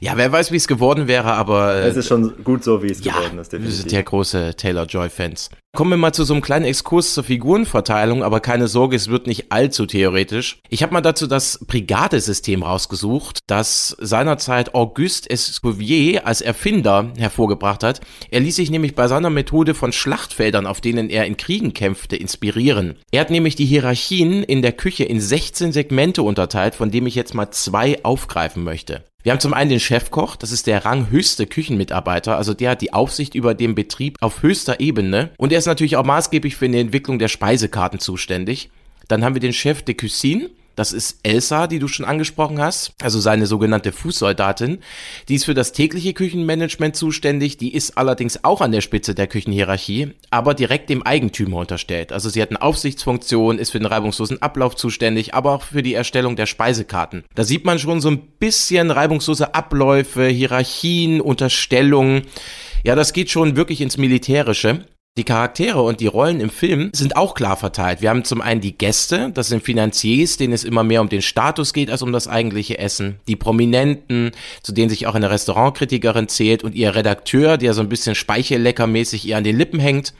[SPEAKER 2] ja, wer weiß, wie es geworden wäre, aber.
[SPEAKER 4] Äh, es ist schon gut so, wie es ja, geworden ist,
[SPEAKER 2] definitiv. Wir sind ja große Taylor Joy-Fans. Kommen wir mal zu so einem kleinen Exkurs zur Figurenverteilung, aber keine Sorge, es wird nicht allzu theoretisch. Ich habe mal dazu das Brigadesystem rausgesucht, das seinerzeit Auguste Escouvier als Erfinder hervorgebracht hat. Er ließ sich nämlich bei seiner Methode von Schlachtfeldern, auf denen er in Kriegen kämpfte, inspirieren. Er hat nämlich die Hierarchien in der Küche in 16 Segmente unterteilt, von dem ich jetzt mal zwei aufgreifen möchte. Wir haben zum einen den Chefkoch, das ist der ranghöchste Küchenmitarbeiter, also der hat die Aufsicht über den Betrieb auf höchster Ebene und er ist natürlich auch maßgeblich für die Entwicklung der Speisekarten zuständig. Dann haben wir den Chef de Cuisine, das ist Elsa, die du schon angesprochen hast, also seine sogenannte Fußsoldatin. Die ist für das tägliche Küchenmanagement zuständig, die ist allerdings auch an der Spitze der Küchenhierarchie, aber direkt dem Eigentümer unterstellt. Also sie hat eine Aufsichtsfunktion, ist für den reibungslosen Ablauf zuständig, aber auch für die Erstellung der Speisekarten. Da sieht man schon so ein bisschen reibungslose Abläufe, Hierarchien, Unterstellungen. Ja, das geht schon wirklich ins Militärische. Die Charaktere und die Rollen im Film sind auch klar verteilt. Wir haben zum einen die Gäste, das sind Finanziers, denen es immer mehr um den Status geht als um das eigentliche Essen. Die Prominenten, zu denen sich auch eine Restaurantkritikerin zählt und ihr Redakteur, der so ein bisschen speichelleckermäßig ihr an den Lippen hängt.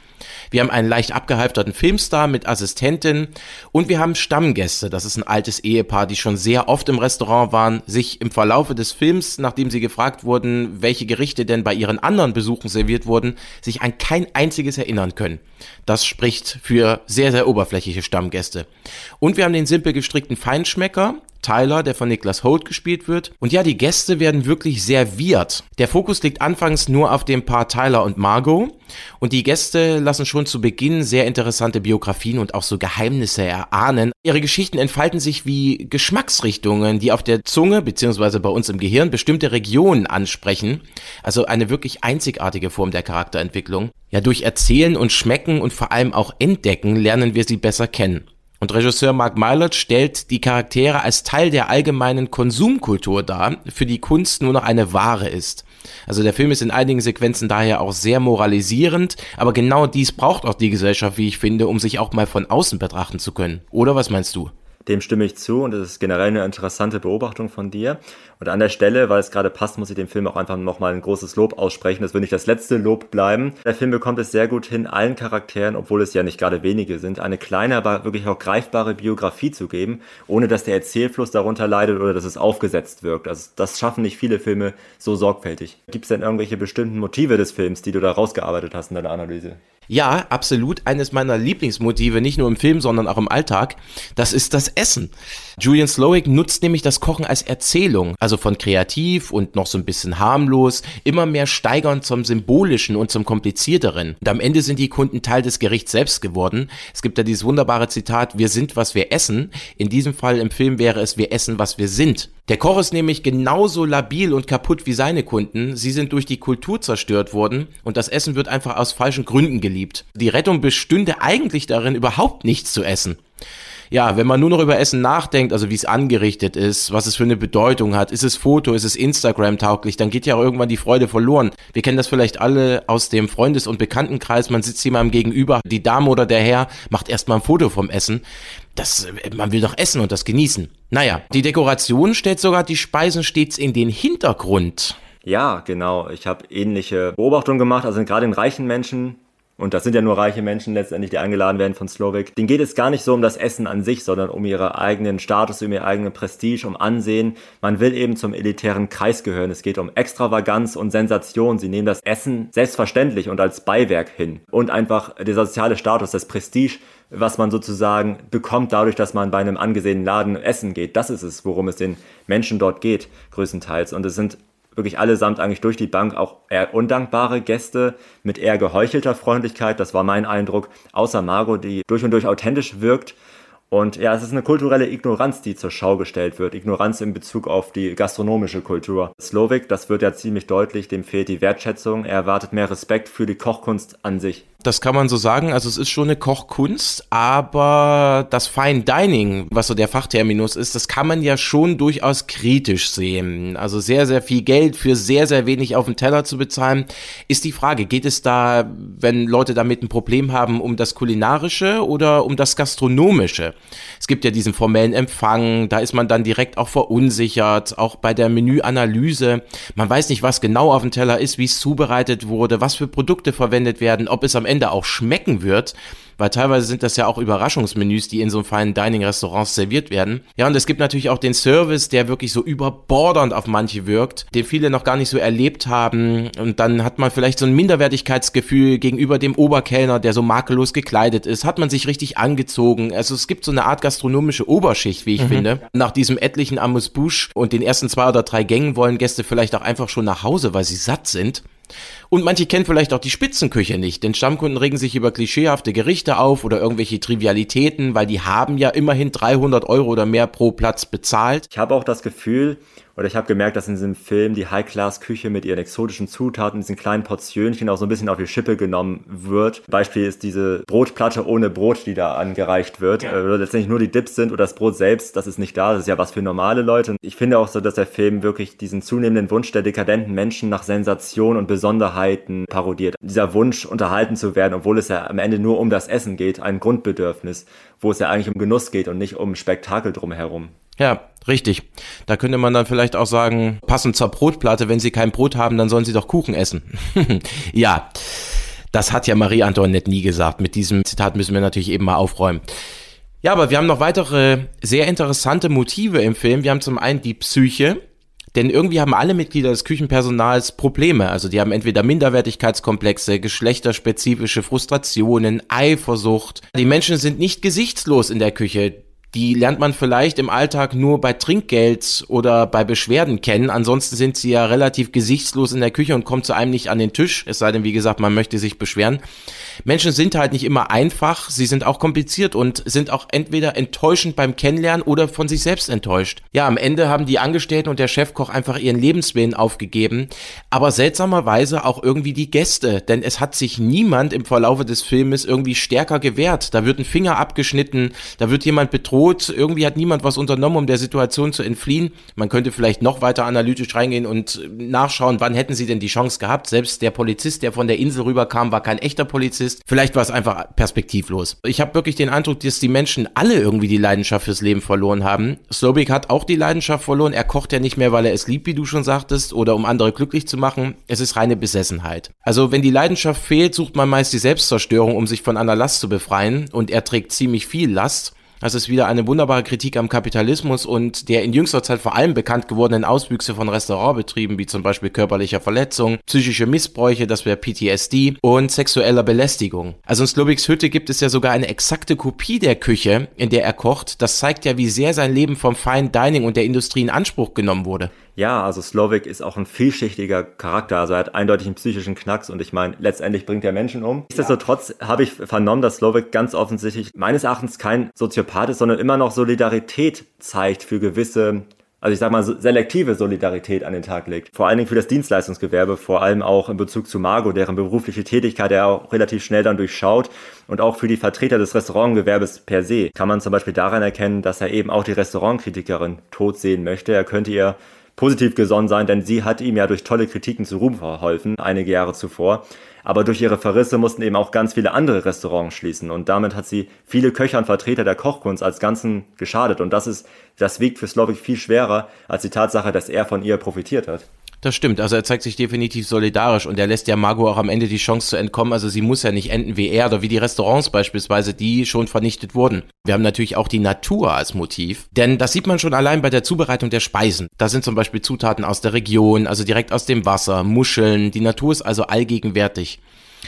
[SPEAKER 2] Wir haben einen leicht abgehalfterten Filmstar mit Assistentin und wir haben Stammgäste. Das ist ein altes Ehepaar, die schon sehr oft im Restaurant waren, sich im Verlaufe des Films, nachdem sie gefragt wurden, welche Gerichte denn bei ihren anderen Besuchen serviert wurden, sich an kein einziges erinnern können. Das spricht für sehr, sehr oberflächliche Stammgäste. Und wir haben den simpel gestrickten Feinschmecker, Tyler, der von Niklas Holt gespielt wird. Und ja, die Gäste werden wirklich weird. Der Fokus liegt anfangs nur auf dem Paar Tyler und Margot. Und die Gäste lassen schon zu Beginn sehr interessante Biografien und auch so Geheimnisse erahnen. Ihre Geschichten entfalten sich wie Geschmacksrichtungen, die auf der Zunge bzw. bei uns im Gehirn bestimmte Regionen ansprechen. Also eine wirklich einzigartige Form der Charakterentwicklung. Ja, durch Erzählen und Schmecken und vor allem auch Entdecken lernen wir sie besser kennen. Und Regisseur Mark Mylod stellt die Charaktere als Teil der allgemeinen Konsumkultur dar, für die Kunst nur noch eine Ware ist. Also der Film ist in einigen Sequenzen daher auch sehr moralisierend, aber genau dies braucht auch die Gesellschaft, wie ich finde, um sich auch mal von außen betrachten zu können. Oder was meinst du?
[SPEAKER 4] Dem stimme ich zu und das ist generell eine interessante Beobachtung von dir. Und an der Stelle, weil es gerade passt, muss ich dem Film auch einfach nochmal ein großes Lob aussprechen. Das wird nicht das letzte Lob bleiben. Der Film bekommt es sehr gut hin, allen Charakteren, obwohl es ja nicht gerade wenige sind, eine kleine, aber wirklich auch greifbare Biografie zu geben, ohne dass der Erzählfluss darunter leidet oder dass es aufgesetzt wirkt. Also das schaffen nicht viele Filme so sorgfältig. Gibt es denn irgendwelche bestimmten Motive des Films, die du da rausgearbeitet hast in deiner Analyse?
[SPEAKER 2] Ja, absolut. Eines meiner Lieblingsmotive, nicht nur im Film, sondern auch im Alltag, das ist das Essen. Julian Slowik nutzt nämlich das Kochen als Erzählung, also von kreativ und noch so ein bisschen harmlos, immer mehr steigern zum Symbolischen und zum Komplizierteren. Und am Ende sind die Kunden Teil des Gerichts selbst geworden. Es gibt da dieses wunderbare Zitat, wir sind, was wir essen. In diesem Fall im Film wäre es, wir essen, was wir sind. Der Koch ist nämlich genauso labil und kaputt wie seine Kunden. Sie sind durch die Kultur zerstört worden und das Essen wird einfach aus falschen Gründen geliebt. Die Rettung bestünde eigentlich darin, überhaupt nichts zu essen ja, wenn man nur noch über Essen nachdenkt, also wie es angerichtet ist, was es für eine Bedeutung hat, ist es Foto, ist es Instagram tauglich, dann geht ja auch irgendwann die Freude verloren. Wir kennen das vielleicht alle aus dem Freundes- und Bekanntenkreis, man sitzt jemandem gegenüber, die Dame oder der Herr macht erstmal ein Foto vom Essen. Das, man will doch essen und das genießen. Naja, die Dekoration stellt sogar die Speisen stets in den Hintergrund.
[SPEAKER 4] Ja, genau. Ich habe ähnliche Beobachtungen gemacht. Also gerade in reichen Menschen und das sind ja nur reiche Menschen letztendlich, die eingeladen werden von Slovak, denen geht es gar nicht so um das Essen an sich, sondern um ihren eigenen Status, um ihr eigenen Prestige, um Ansehen. Man will eben zum elitären Kreis gehören. Es geht um Extravaganz und Sensation. Sie nehmen das Essen selbstverständlich und als Beiwerk hin. Und einfach der soziale Status, das Prestige, was man sozusagen bekommt dadurch, dass man bei einem angesehenen Laden essen geht. Das ist es, worum es den Menschen dort geht, größtenteils. Und es sind wirklich allesamt eigentlich durch die Bank auch eher undankbare Gäste mit eher geheuchelter Freundlichkeit. Das war mein Eindruck. Außer Margot, die durch und durch authentisch wirkt. Und ja, es ist eine kulturelle Ignoranz, die zur Schau gestellt wird. Ignoranz in Bezug auf die gastronomische Kultur. Slovik, das wird ja ziemlich deutlich, dem fehlt die Wertschätzung. Er erwartet mehr Respekt für die Kochkunst an sich.
[SPEAKER 2] Das kann man so sagen. Also es ist schon eine Kochkunst, aber das Fine Dining, was so der Fachterminus ist, das kann man ja schon durchaus kritisch sehen. Also sehr, sehr viel Geld für sehr, sehr wenig auf den Teller zu bezahlen, ist die Frage. Geht es da, wenn Leute damit ein Problem haben, um das Kulinarische oder um das Gastronomische? Es gibt ja diesen formellen Empfang, da ist man dann direkt auch verunsichert, auch bei der Menüanalyse. Man weiß nicht, was genau auf dem Teller ist, wie es zubereitet wurde, was für Produkte verwendet werden, ob es am Ende auch schmecken wird weil teilweise sind das ja auch Überraschungsmenüs, die in so feinen Dining-Restaurants serviert werden. Ja, und es gibt natürlich auch den Service, der wirklich so überbordernd auf manche wirkt, den viele noch gar nicht so erlebt haben. Und dann hat man vielleicht so ein Minderwertigkeitsgefühl gegenüber dem Oberkellner, der so makellos gekleidet ist. Hat man sich richtig angezogen. Also es gibt so eine Art gastronomische Oberschicht, wie ich mhm. finde. Nach diesem etlichen Amuse-Bouche und den ersten zwei oder drei Gängen wollen Gäste vielleicht auch einfach schon nach Hause, weil sie satt sind. Und manche kennen vielleicht auch die Spitzenküche nicht, denn Stammkunden regen sich über klischeehafte Gerichte auf oder irgendwelche Trivialitäten, weil die haben ja immerhin 300 Euro oder mehr pro Platz bezahlt.
[SPEAKER 4] Ich habe auch das Gefühl, oder ich habe gemerkt, dass in diesem Film die High-Class-Küche mit ihren exotischen Zutaten, diesen kleinen Portionchen auch so ein bisschen auf die Schippe genommen wird. Beispiel ist diese Brotplatte ohne Brot, die da angereicht wird. Ja. Äh, letztendlich nur die Dips sind oder das Brot selbst, das ist nicht da. Das ist ja was für normale Leute. Ich finde auch so, dass der Film wirklich diesen zunehmenden Wunsch der dekadenten Menschen nach Sensation und Besonderheiten parodiert. Dieser Wunsch, unterhalten zu werden, obwohl es ja am Ende nur um das Essen geht, ein Grundbedürfnis, wo es ja eigentlich um Genuss geht und nicht um Spektakel drumherum.
[SPEAKER 2] Ja, richtig. Da könnte man dann vielleicht auch sagen, passend zur Brotplatte, wenn Sie kein Brot haben, dann sollen Sie doch Kuchen essen. ja, das hat ja Marie Antoinette nie gesagt. Mit diesem Zitat müssen wir natürlich eben mal aufräumen. Ja, aber wir haben noch weitere sehr interessante Motive im Film. Wir haben zum einen die Psyche, denn irgendwie haben alle Mitglieder des Küchenpersonals Probleme. Also die haben entweder Minderwertigkeitskomplexe, geschlechterspezifische Frustrationen, Eifersucht. Die Menschen sind nicht gesichtslos in der Küche Die lernt man vielleicht im Alltag nur bei Trinkgeld oder bei Beschwerden kennen. Ansonsten sind sie ja relativ gesichtslos in der Küche und kommt zu einem nicht an den Tisch. Es sei denn, wie gesagt, man möchte sich beschweren. Menschen sind halt nicht immer einfach, sie sind auch kompliziert und sind auch entweder enttäuschend beim Kennenlernen oder von sich selbst enttäuscht. Ja, am Ende haben die Angestellten und der Chefkoch einfach ihren Lebenswillen aufgegeben, aber seltsamerweise auch irgendwie die Gäste, denn es hat sich niemand im Verlaufe des Filmes irgendwie stärker gewehrt. Da wird ein Finger abgeschnitten, da wird jemand bedroht, irgendwie hat niemand was unternommen, um der Situation zu entfliehen. Man könnte vielleicht noch weiter analytisch reingehen und nachschauen, wann hätten sie denn die Chance gehabt. Selbst der Polizist, der von der Insel rüberkam, war kein echter Polizist. Vielleicht war es einfach perspektivlos. Ich habe wirklich den Eindruck, dass die Menschen alle irgendwie die Leidenschaft fürs Leben verloren haben. Slobik hat auch die Leidenschaft verloren. Er kocht ja nicht mehr, weil er es liebt, wie du schon sagtest, oder um andere glücklich zu machen. Es ist reine Besessenheit. Also wenn die Leidenschaft fehlt, sucht man meist die Selbstzerstörung, um sich von einer Last zu befreien. Und er trägt ziemlich viel Last. Das ist wieder eine wunderbare Kritik am Kapitalismus und der in jüngster Zeit vor allem bekannt gewordenen Auswüchse von Restaurantbetrieben, wie zum Beispiel körperlicher Verletzung, psychische Missbräuche, das wäre PTSD und sexueller Belästigung. Also in Sloviks Hütte gibt es ja sogar eine exakte Kopie der Küche, in der er kocht. Das zeigt ja, wie sehr sein Leben vom Fine Dining und der Industrie in Anspruch genommen wurde.
[SPEAKER 4] Ja, also Slovak ist auch ein vielschichtiger Charakter. Also er hat eindeutig einen psychischen Knacks und ich meine, letztendlich bringt er Menschen um. Nichtsdestotrotz habe ich vernommen, dass Slovak ganz offensichtlich meines Erachtens kein Soziopath ist, sondern immer noch Solidarität zeigt für gewisse also ich sag mal, selektive Solidarität an den Tag legt. Vor allen Dingen für das Dienstleistungsgewerbe, vor allem auch in Bezug zu Margot, deren berufliche Tätigkeit er auch relativ schnell dann durchschaut und auch für die Vertreter des Restaurantgewerbes per se kann man zum Beispiel daran erkennen, dass er eben auch die Restaurantkritikerin tot sehen möchte. Er könnte ihr positiv gesonnen sein, denn sie hat ihm ja durch tolle Kritiken zu Ruhm verholfen, einige Jahre zuvor. Aber durch ihre Verrisse mussten eben auch ganz viele andere Restaurants schließen und damit hat sie viele Köcher und Vertreter der Kochkunst als Ganzen geschadet und das ist, das wiegt für Slovik viel schwerer als die Tatsache, dass er von ihr profitiert hat.
[SPEAKER 2] Das stimmt. Also er zeigt sich definitiv solidarisch und er lässt ja Margot auch am Ende die Chance zu entkommen. Also sie muss ja nicht enden wie er oder wie die Restaurants beispielsweise, die schon vernichtet wurden. Wir haben natürlich auch die Natur als Motiv, denn das sieht man schon allein bei der Zubereitung der Speisen. Da sind zum Beispiel Zutaten aus der Region, also direkt aus dem Wasser, Muscheln. Die Natur ist also allgegenwärtig.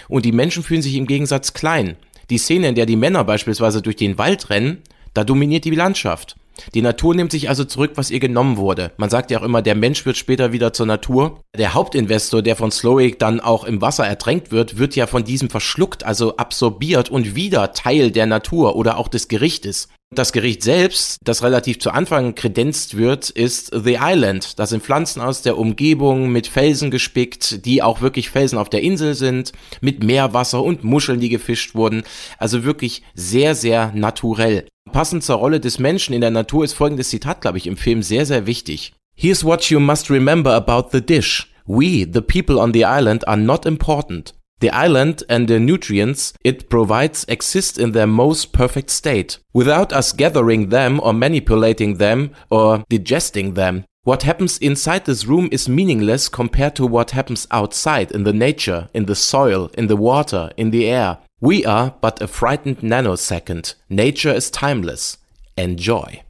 [SPEAKER 2] Und die Menschen fühlen sich im Gegensatz klein. Die Szene, in der die Männer beispielsweise durch den Wald rennen, da dominiert die Landschaft. Die Natur nimmt sich also zurück, was ihr genommen wurde. Man sagt ja auch immer, der Mensch wird später wieder zur Natur. Der Hauptinvestor, der von Slowick dann auch im Wasser ertränkt wird, wird ja von diesem verschluckt, also absorbiert und wieder Teil der Natur oder auch des Gerichtes. Das Gericht selbst, das relativ zu Anfang kredenzt wird, ist The Island. Das sind Pflanzen aus der Umgebung mit Felsen gespickt, die auch wirklich Felsen auf der Insel sind, mit Meerwasser und Muscheln, die gefischt wurden. Also wirklich sehr, sehr naturell. Passend zur Rolle des Menschen in der Natur ist folgendes Zitat, glaube ich, im Film sehr, sehr wichtig. Here's what you must remember about the dish. We, the people on the island, are not important. The island and the nutrients it provides exist in their most perfect state, without us gathering them or manipulating them or digesting them. What happens inside this room is meaningless compared to what happens outside in the nature, in the soil, in the water, in the air. We are but a frightened nanosecond. Nature is timeless. Enjoy.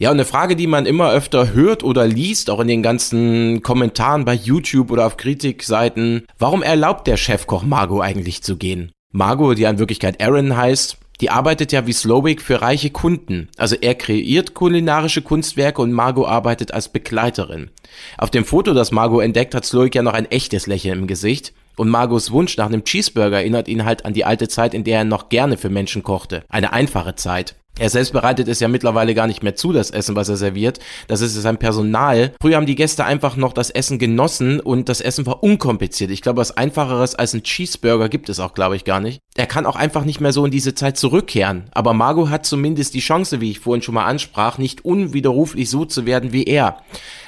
[SPEAKER 2] Ja, und eine Frage, die man immer öfter hört oder liest, auch in den ganzen Kommentaren bei YouTube oder auf Kritikseiten. Warum erlaubt der Chefkoch Margot eigentlich zu gehen? Margot, die in Wirklichkeit Aaron heißt, die arbeitet ja wie Slowick für reiche Kunden. Also er kreiert kulinarische Kunstwerke und Margot arbeitet als Begleiterin. Auf dem Foto, das Margot entdeckt, hat Slowick ja noch ein echtes Lächeln im Gesicht. Und Margos Wunsch nach einem Cheeseburger erinnert ihn halt an die alte Zeit, in der er noch gerne für Menschen kochte. Eine einfache Zeit. Er selbst bereitet es ja mittlerweile gar nicht mehr zu, das Essen, was er serviert. Das ist sein Personal. Früher haben die Gäste einfach noch das Essen genossen und das Essen war unkompliziert. Ich glaube, was einfacheres als ein Cheeseburger gibt es auch, glaube ich, gar nicht. Er kann auch einfach nicht mehr so in diese Zeit zurückkehren. Aber Margot hat zumindest die Chance, wie ich vorhin schon mal ansprach, nicht unwiderruflich so zu werden wie er.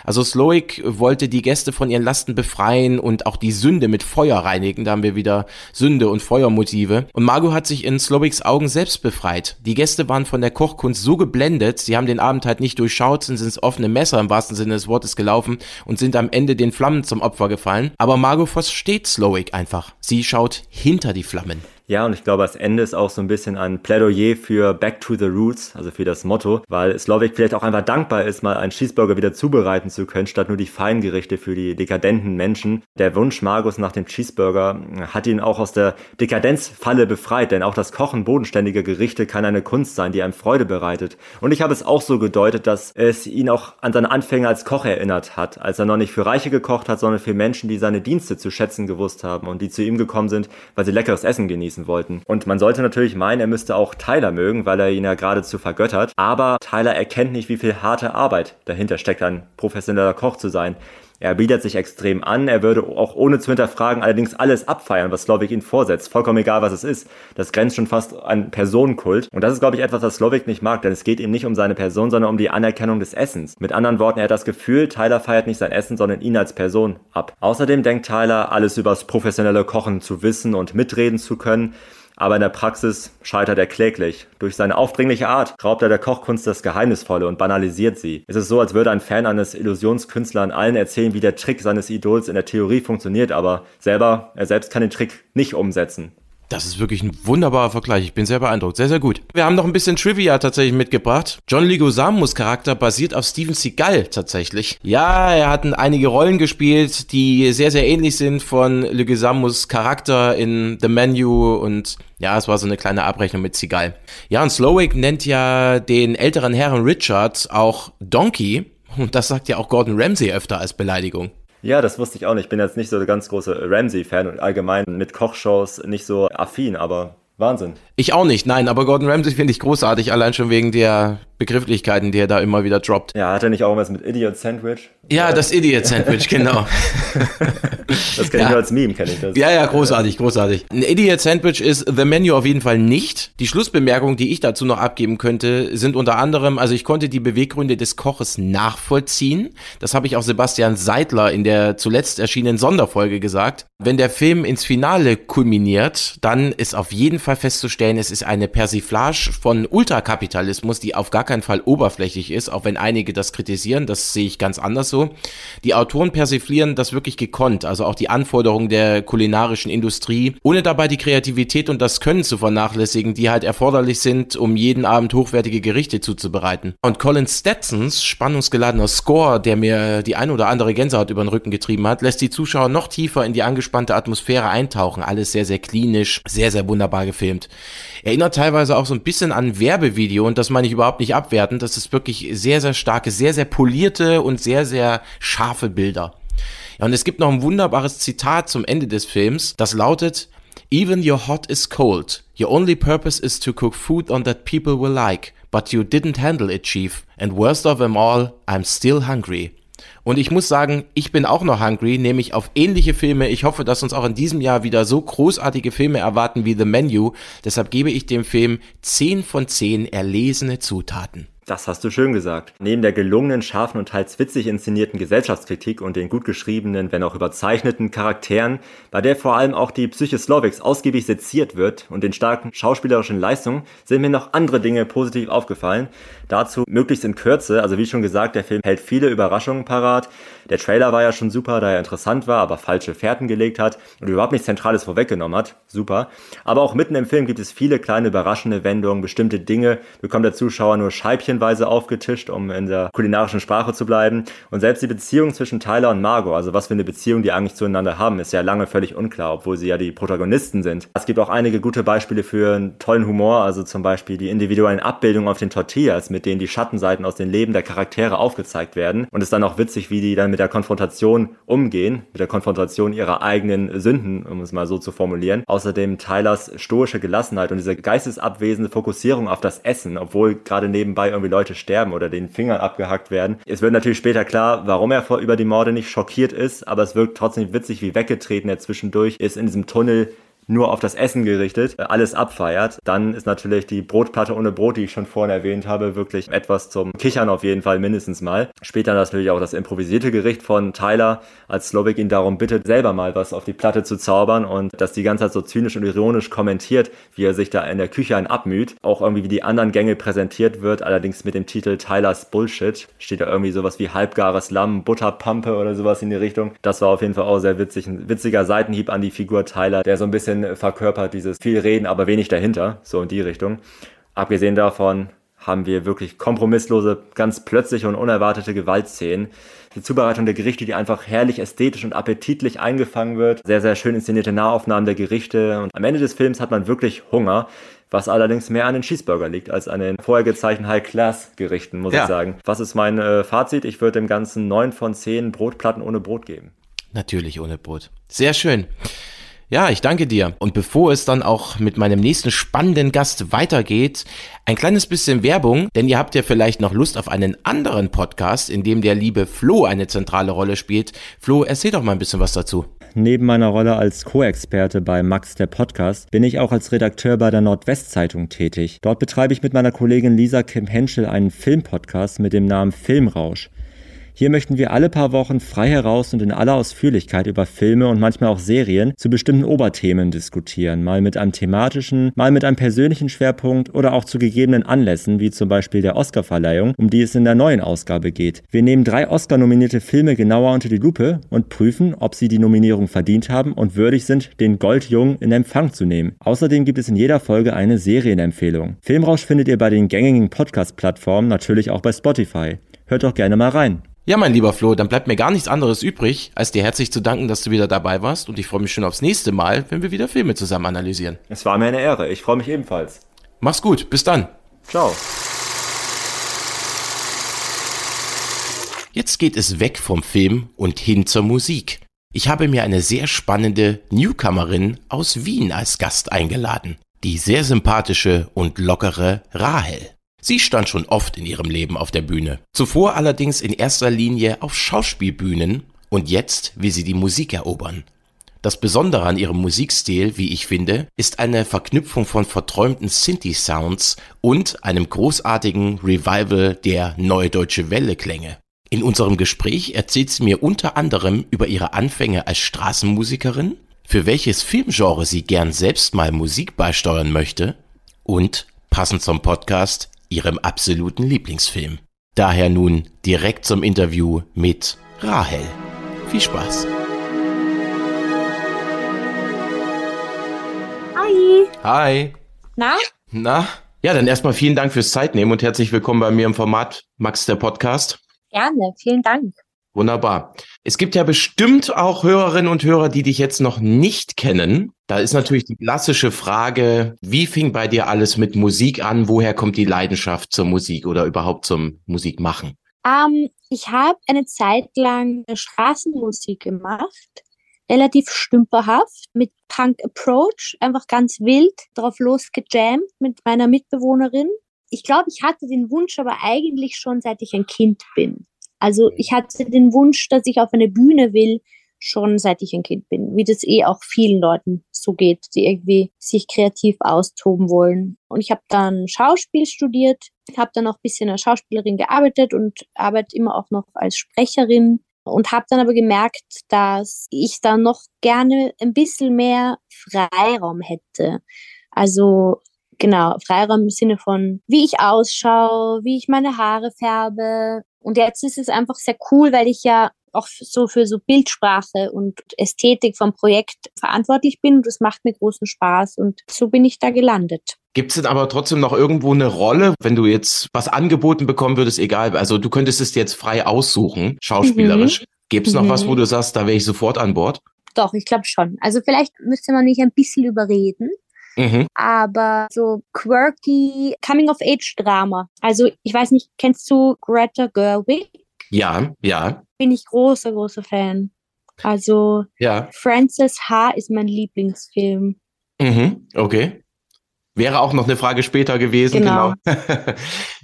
[SPEAKER 2] Also Sloik wollte die Gäste von ihren Lasten befreien und auch die Sünde mit Feuer reinigen. Da haben wir wieder Sünde und Feuermotive. Und Margot hat sich in Slowiks Augen selbst befreit. Die Gäste waren von der Kochkunst so geblendet, sie haben den Abend halt nicht durchschaut, sind ins offene Messer im wahrsten Sinne des Wortes gelaufen und sind am Ende den Flammen zum Opfer gefallen. Aber Margot versteht Slowik einfach. Sie schaut hinter die Flammen.
[SPEAKER 4] Ja, und ich glaube, das Ende ist auch so ein bisschen ein Plädoyer für Back to the Roots, also für das Motto, weil Slovak vielleicht auch einfach dankbar ist, mal einen Cheeseburger wieder zubereiten zu können, statt nur die Feingerichte für die dekadenten Menschen. Der Wunsch Margus nach dem Cheeseburger hat ihn auch aus der Dekadenzfalle befreit, denn auch das Kochen bodenständiger Gerichte kann eine Kunst sein, die einem Freude bereitet. Und ich habe es auch so gedeutet, dass es ihn auch an seine Anfänge als Koch erinnert hat, als er noch nicht für Reiche gekocht hat, sondern für Menschen, die seine Dienste zu schätzen gewusst haben und die zu ihm gekommen sind, weil sie leckeres Essen genießen wollten. Und man sollte natürlich meinen, er müsste auch Tyler mögen, weil er ihn ja geradezu vergöttert. Aber Tyler erkennt nicht, wie viel harte Arbeit dahinter steckt, ein professioneller Koch zu sein. Er bietet sich extrem an, er würde auch ohne zu hinterfragen allerdings alles abfeiern, was Slovik ihn vorsetzt. Vollkommen egal, was es ist. Das grenzt schon fast an Personenkult. Und das ist, glaube ich, etwas, was Slovik nicht mag, denn es geht ihm nicht um seine Person, sondern um die Anerkennung des Essens. Mit anderen Worten, er hat das Gefühl, Tyler feiert nicht sein Essen, sondern ihn als Person ab. Außerdem denkt Tyler, alles übers professionelle Kochen zu wissen und mitreden zu können aber in der Praxis scheitert er kläglich. Durch seine aufdringliche Art raubt er der Kochkunst das Geheimnisvolle und banalisiert sie. Es ist so, als würde ein Fan eines Illusionskünstlers allen erzählen, wie der Trick seines Idols in der Theorie funktioniert, aber selber, er selbst kann den Trick nicht umsetzen.
[SPEAKER 2] Das ist wirklich ein wunderbarer Vergleich. Ich bin sehr beeindruckt. Sehr, sehr gut. Wir haben noch ein bisschen Trivia tatsächlich mitgebracht. John Leguizamo's Charakter basiert auf Steven Seagal tatsächlich. Ja, er hat einige Rollen gespielt, die sehr, sehr ähnlich sind von Leguizamo's Charakter in The Menu und ja, es war so eine kleine Abrechnung mit Seagal. Ja, und Slowick nennt ja den älteren Herrn Richard auch Donkey. Und das sagt ja auch Gordon Ramsay öfter als Beleidigung.
[SPEAKER 4] Ja, das wusste ich auch nicht. Ich bin jetzt nicht so der ganz große Ramsey-Fan und allgemein mit Kochshows nicht so affin, aber Wahnsinn.
[SPEAKER 2] Ich auch nicht, nein, aber Gordon Ramsay finde ich großartig, allein schon wegen der Begrifflichkeiten, die er da immer wieder droppt.
[SPEAKER 4] Ja, hat er nicht auch was mit Idiot Sandwich?
[SPEAKER 2] Ja, das Idiot Sandwich, genau.
[SPEAKER 4] das kenne ich nur als Meme, kenne ich das.
[SPEAKER 2] Ja, ja, großartig, großartig. Ein Idiot Sandwich ist The Menu auf jeden Fall nicht. Die Schlussbemerkungen, die ich dazu noch abgeben könnte, sind unter anderem, also ich konnte die Beweggründe des Koches nachvollziehen. Das habe ich auch Sebastian Seidler in der zuletzt erschienenen Sonderfolge gesagt. Wenn der Film ins Finale kulminiert, dann ist auf jeden Fall festzustellen, es ist eine Persiflage von Ultrakapitalismus, die auf gar keinen Fall oberflächlich ist, auch wenn einige das kritisieren, das sehe ich ganz anders so. Die Autoren persiflieren das wirklich gekonnt, also auch die Anforderungen der kulinarischen Industrie, ohne dabei die Kreativität und das Können zu vernachlässigen, die halt erforderlich sind, um jeden Abend hochwertige Gerichte zuzubereiten. Und Colin Stetsons spannungsgeladener Score, der mir die ein oder andere Gänsehaut über den Rücken getrieben hat, lässt die Zuschauer noch tiefer in die angespannte Atmosphäre eintauchen. Alles sehr, sehr klinisch, sehr, sehr wunderbar gefilmt. Erinnert teilweise auch so ein bisschen an Werbevideo und das meine ich überhaupt nicht abwertend. Das ist wirklich sehr, sehr starke, sehr, sehr polierte und sehr, sehr scharfe Bilder. Ja, und es gibt noch ein wunderbares Zitat zum Ende des Films, das lautet, Even your hot is cold. Your only purpose is to cook food on that people will like. But you didn't handle it, Chief. And worst of them all, I'm still hungry. Und ich muss sagen, ich bin auch noch hungry, nämlich auf ähnliche Filme. Ich hoffe, dass uns auch in diesem Jahr wieder so großartige Filme erwarten wie The Menu. Deshalb gebe ich dem Film 10 von 10 erlesene Zutaten.
[SPEAKER 4] Das hast du schön gesagt. Neben der gelungenen, scharfen und teils witzig inszenierten Gesellschaftskritik und den gut geschriebenen, wenn auch überzeichneten Charakteren, bei der vor allem auch die Psyche Slovics ausgiebig seziert wird und den starken schauspielerischen Leistungen, sind mir noch andere Dinge positiv aufgefallen. Dazu möglichst in Kürze, also wie schon gesagt, der Film hält viele Überraschungen parat. Der Trailer war ja schon super, da er interessant war, aber falsche Fährten gelegt hat und überhaupt nichts Zentrales vorweggenommen hat. Super. Aber auch mitten im Film gibt es viele kleine überraschende Wendungen, bestimmte Dinge bekommt der Zuschauer nur Scheibchen häppchenweise aufgetischt, um in der kulinarischen Sprache zu bleiben. Und selbst die Beziehung zwischen Tyler und Margot, also was für eine Beziehung die eigentlich zueinander haben, ist ja lange völlig unklar, obwohl sie ja die Protagonisten sind. Es gibt auch einige gute Beispiele für einen tollen Humor, also zum Beispiel die individuellen Abbildungen auf den Tortillas, mit denen die Schattenseiten aus den Leben der Charaktere aufgezeigt werden. Und es ist dann auch witzig, wie die dann mit der Konfrontation umgehen, mit der Konfrontation ihrer eigenen Sünden, um es mal so zu formulieren. Außerdem Tylers stoische Gelassenheit und diese geistesabwesende Fokussierung auf das Essen, obwohl gerade nebenbei irgendwie Leute sterben oder den Fingern abgehackt werden. Es wird natürlich später klar, warum er vor, über die Morde nicht schockiert ist, aber es wirkt trotzdem witzig, wie weggetreten er zwischendurch ist in diesem Tunnel nur auf das Essen gerichtet, äh, alles abfeiert, dann ist natürlich die Brotplatte ohne Brot, die ich schon vorhin erwähnt habe, wirklich etwas zum Kichern auf jeden Fall mindestens mal. Später natürlich auch das improvisierte Gericht von Tyler, als Slovak ihn darum bittet, selber mal was auf die Platte zu zaubern und das die ganze Zeit so zynisch und ironisch kommentiert, wie er sich da in der Küche ein abmüht. Auch irgendwie wie die anderen Gänge präsentiert wird, allerdings mit dem Titel Tylers Bullshit. Steht da irgendwie sowas wie halbgares Lamm, Butterpampe oder sowas in die Richtung. Das war auf jeden Fall auch sehr witzig. Ein witziger Seitenhieb an die Figur Tyler, der so ein bisschen bisschen verkörpert, dieses viel reden, aber wenig dahinter, so in die Richtung. Abgesehen davon haben wir wirklich kompromisslose, ganz plötzliche und unerwartete Gewaltszenen. Die Zubereitung der Gerichte, die einfach herrlich ästhetisch und appetitlich eingefangen wird. Sehr, sehr schön inszenierte Nahaufnahmen der Gerichte. Und am Ende des Films hat man wirklich Hunger, was allerdings mehr an den Cheeseburger liegt als an den vorher gezeichneten High-Class-Gerichten, muss ja. ich sagen. Was ist mein äh, Fazit? Ich würde dem Ganzen 9 von 10 Brotplatten ohne Brot geben.
[SPEAKER 2] Natürlich ohne Brot. Sehr schön. Ja, ich danke dir. Und bevor es dann auch mit meinem nächsten spannenden Gast weitergeht, ein kleines bisschen Werbung, denn ihr habt ja vielleicht noch Lust auf einen anderen Podcast, in dem der liebe Flo eine zentrale Rolle spielt. Flo, erzähl doch mal ein bisschen was dazu.
[SPEAKER 5] Neben meiner Rolle als Co-Experte bei Max der Podcast bin ich auch als Redakteur bei der Nordwestzeitung tätig. Dort betreibe ich mit meiner Kollegin Lisa Kim Henschel einen Filmpodcast mit dem Namen Filmrausch. Hier möchten wir alle paar Wochen frei heraus und in aller Ausführlichkeit über Filme und manchmal auch Serien zu bestimmten Oberthemen diskutieren, mal mit einem thematischen, mal mit einem persönlichen Schwerpunkt oder auch zu gegebenen Anlässen, wie zum Beispiel der Oscarverleihung, um die es in der neuen Ausgabe geht. Wir nehmen drei Oscar-nominierte Filme genauer unter die Lupe und prüfen, ob sie die Nominierung verdient haben und würdig sind, den Goldjungen in Empfang zu nehmen. Außerdem gibt es in jeder Folge eine Serienempfehlung. Filmrausch findet ihr bei den gängigen Podcast-Plattformen, natürlich auch bei Spotify. Hört doch gerne mal rein.
[SPEAKER 2] Ja, mein lieber Flo, dann bleibt mir gar nichts anderes übrig, als dir herzlich zu danken, dass du wieder dabei warst und ich freue mich schon aufs nächste Mal, wenn wir wieder Filme zusammen analysieren.
[SPEAKER 4] Es war mir eine Ehre, ich freue mich ebenfalls.
[SPEAKER 2] Mach's gut, bis dann.
[SPEAKER 4] Ciao.
[SPEAKER 2] Jetzt geht es weg vom Film und hin zur Musik. Ich habe mir eine sehr spannende Newcomerin aus Wien als Gast eingeladen. Die sehr sympathische und lockere Rahel. Sie stand schon oft in ihrem Leben auf der Bühne. Zuvor allerdings in erster Linie auf Schauspielbühnen und jetzt will sie die Musik erobern. Das Besondere an ihrem Musikstil, wie ich finde, ist eine Verknüpfung von verträumten Synthi-Sounds und einem großartigen Revival der Neue Deutsche Welle-Klänge. In unserem Gespräch erzählt sie mir unter anderem über ihre Anfänge als Straßenmusikerin, für welches Filmgenre sie gern selbst mal Musik beisteuern möchte und, passend zum Podcast, ihrem absoluten Lieblingsfilm. Daher nun direkt zum Interview mit Rahel. Viel Spaß.
[SPEAKER 3] Hi.
[SPEAKER 2] Hi.
[SPEAKER 3] Na?
[SPEAKER 2] Na? Ja, dann erstmal vielen Dank fürs Zeitnehmen und herzlich willkommen bei mir im Format Max der Podcast.
[SPEAKER 3] Gerne, vielen Dank.
[SPEAKER 2] Wunderbar. Es gibt ja bestimmt auch Hörerinnen und Hörer, die dich jetzt noch nicht kennen. Da ist natürlich die klassische Frage, wie fing bei dir alles mit Musik an? Woher kommt die Leidenschaft zur Musik oder überhaupt zum Musikmachen?
[SPEAKER 3] Ähm, ich habe eine Zeit lang Straßenmusik gemacht, relativ stümperhaft, mit Punk Approach, einfach ganz wild drauf losgejammt mit meiner Mitbewohnerin. Ich glaube, ich hatte den Wunsch aber eigentlich schon seit ich ein Kind bin. Also ich hatte den Wunsch, dass ich auf eine Bühne will, schon seit ich ein Kind bin, wie das eh auch vielen Leuten so geht, die irgendwie sich kreativ austoben wollen. Und ich habe dann Schauspiel studiert, habe dann auch ein bisschen als Schauspielerin gearbeitet und arbeite immer auch noch als Sprecherin und habe dann aber gemerkt, dass ich da noch gerne ein bisschen mehr Freiraum hätte. Also genau, Freiraum im Sinne von, wie ich ausschaue, wie ich meine Haare färbe, und jetzt ist es einfach sehr cool, weil ich ja auch so für so Bildsprache und Ästhetik vom Projekt verantwortlich bin. Und das macht mir großen Spaß. Und so bin ich da gelandet.
[SPEAKER 2] Gibt es denn aber trotzdem noch irgendwo eine Rolle, wenn du jetzt was angeboten bekommen würdest, egal, also du könntest es jetzt frei aussuchen, schauspielerisch. Mhm. Gibt es noch mhm. was, wo du sagst, da wäre ich sofort an Bord?
[SPEAKER 3] Doch, ich glaube schon. Also vielleicht müsste man mich ein bisschen überreden. Mhm. Aber so quirky Coming-of-Age-Drama. Also ich weiß nicht, kennst du Greta Gerwig?
[SPEAKER 2] Ja, ja.
[SPEAKER 3] Bin ich großer, großer Fan. Also ja. Frances H. ist mein Lieblingsfilm.
[SPEAKER 2] Mhm, okay. Wäre auch noch eine Frage später gewesen, genau. genau.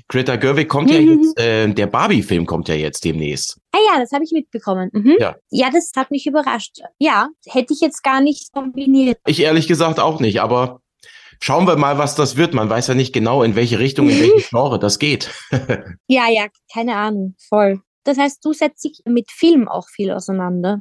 [SPEAKER 2] Greta Gerwig kommt ja mhm. jetzt, äh, der Barbie-Film kommt ja jetzt demnächst.
[SPEAKER 3] Ah ja, das habe ich mitbekommen. Mhm. Ja. ja, das hat mich überrascht. Ja, hätte ich jetzt gar nicht kombiniert.
[SPEAKER 2] Ich ehrlich gesagt auch nicht, aber schauen wir mal, was das wird. Man weiß ja nicht genau, in welche Richtung, in welche Genre das geht.
[SPEAKER 3] ja, ja, keine Ahnung, voll. Das heißt, du setzt dich mit Film auch viel auseinander.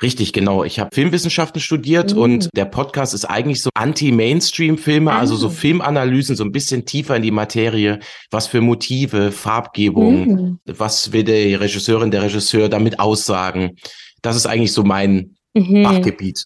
[SPEAKER 2] Richtig, genau. Ich habe Filmwissenschaften studiert mhm. und der Podcast ist eigentlich so Anti-Mainstream-Filme, also so ah. Filmanalysen, so ein bisschen tiefer in die Materie. Was für Motive, Farbgebung, mhm. was will der Regisseurin, der Regisseur damit aussagen? Das ist eigentlich so mein mhm. Fachgebiet.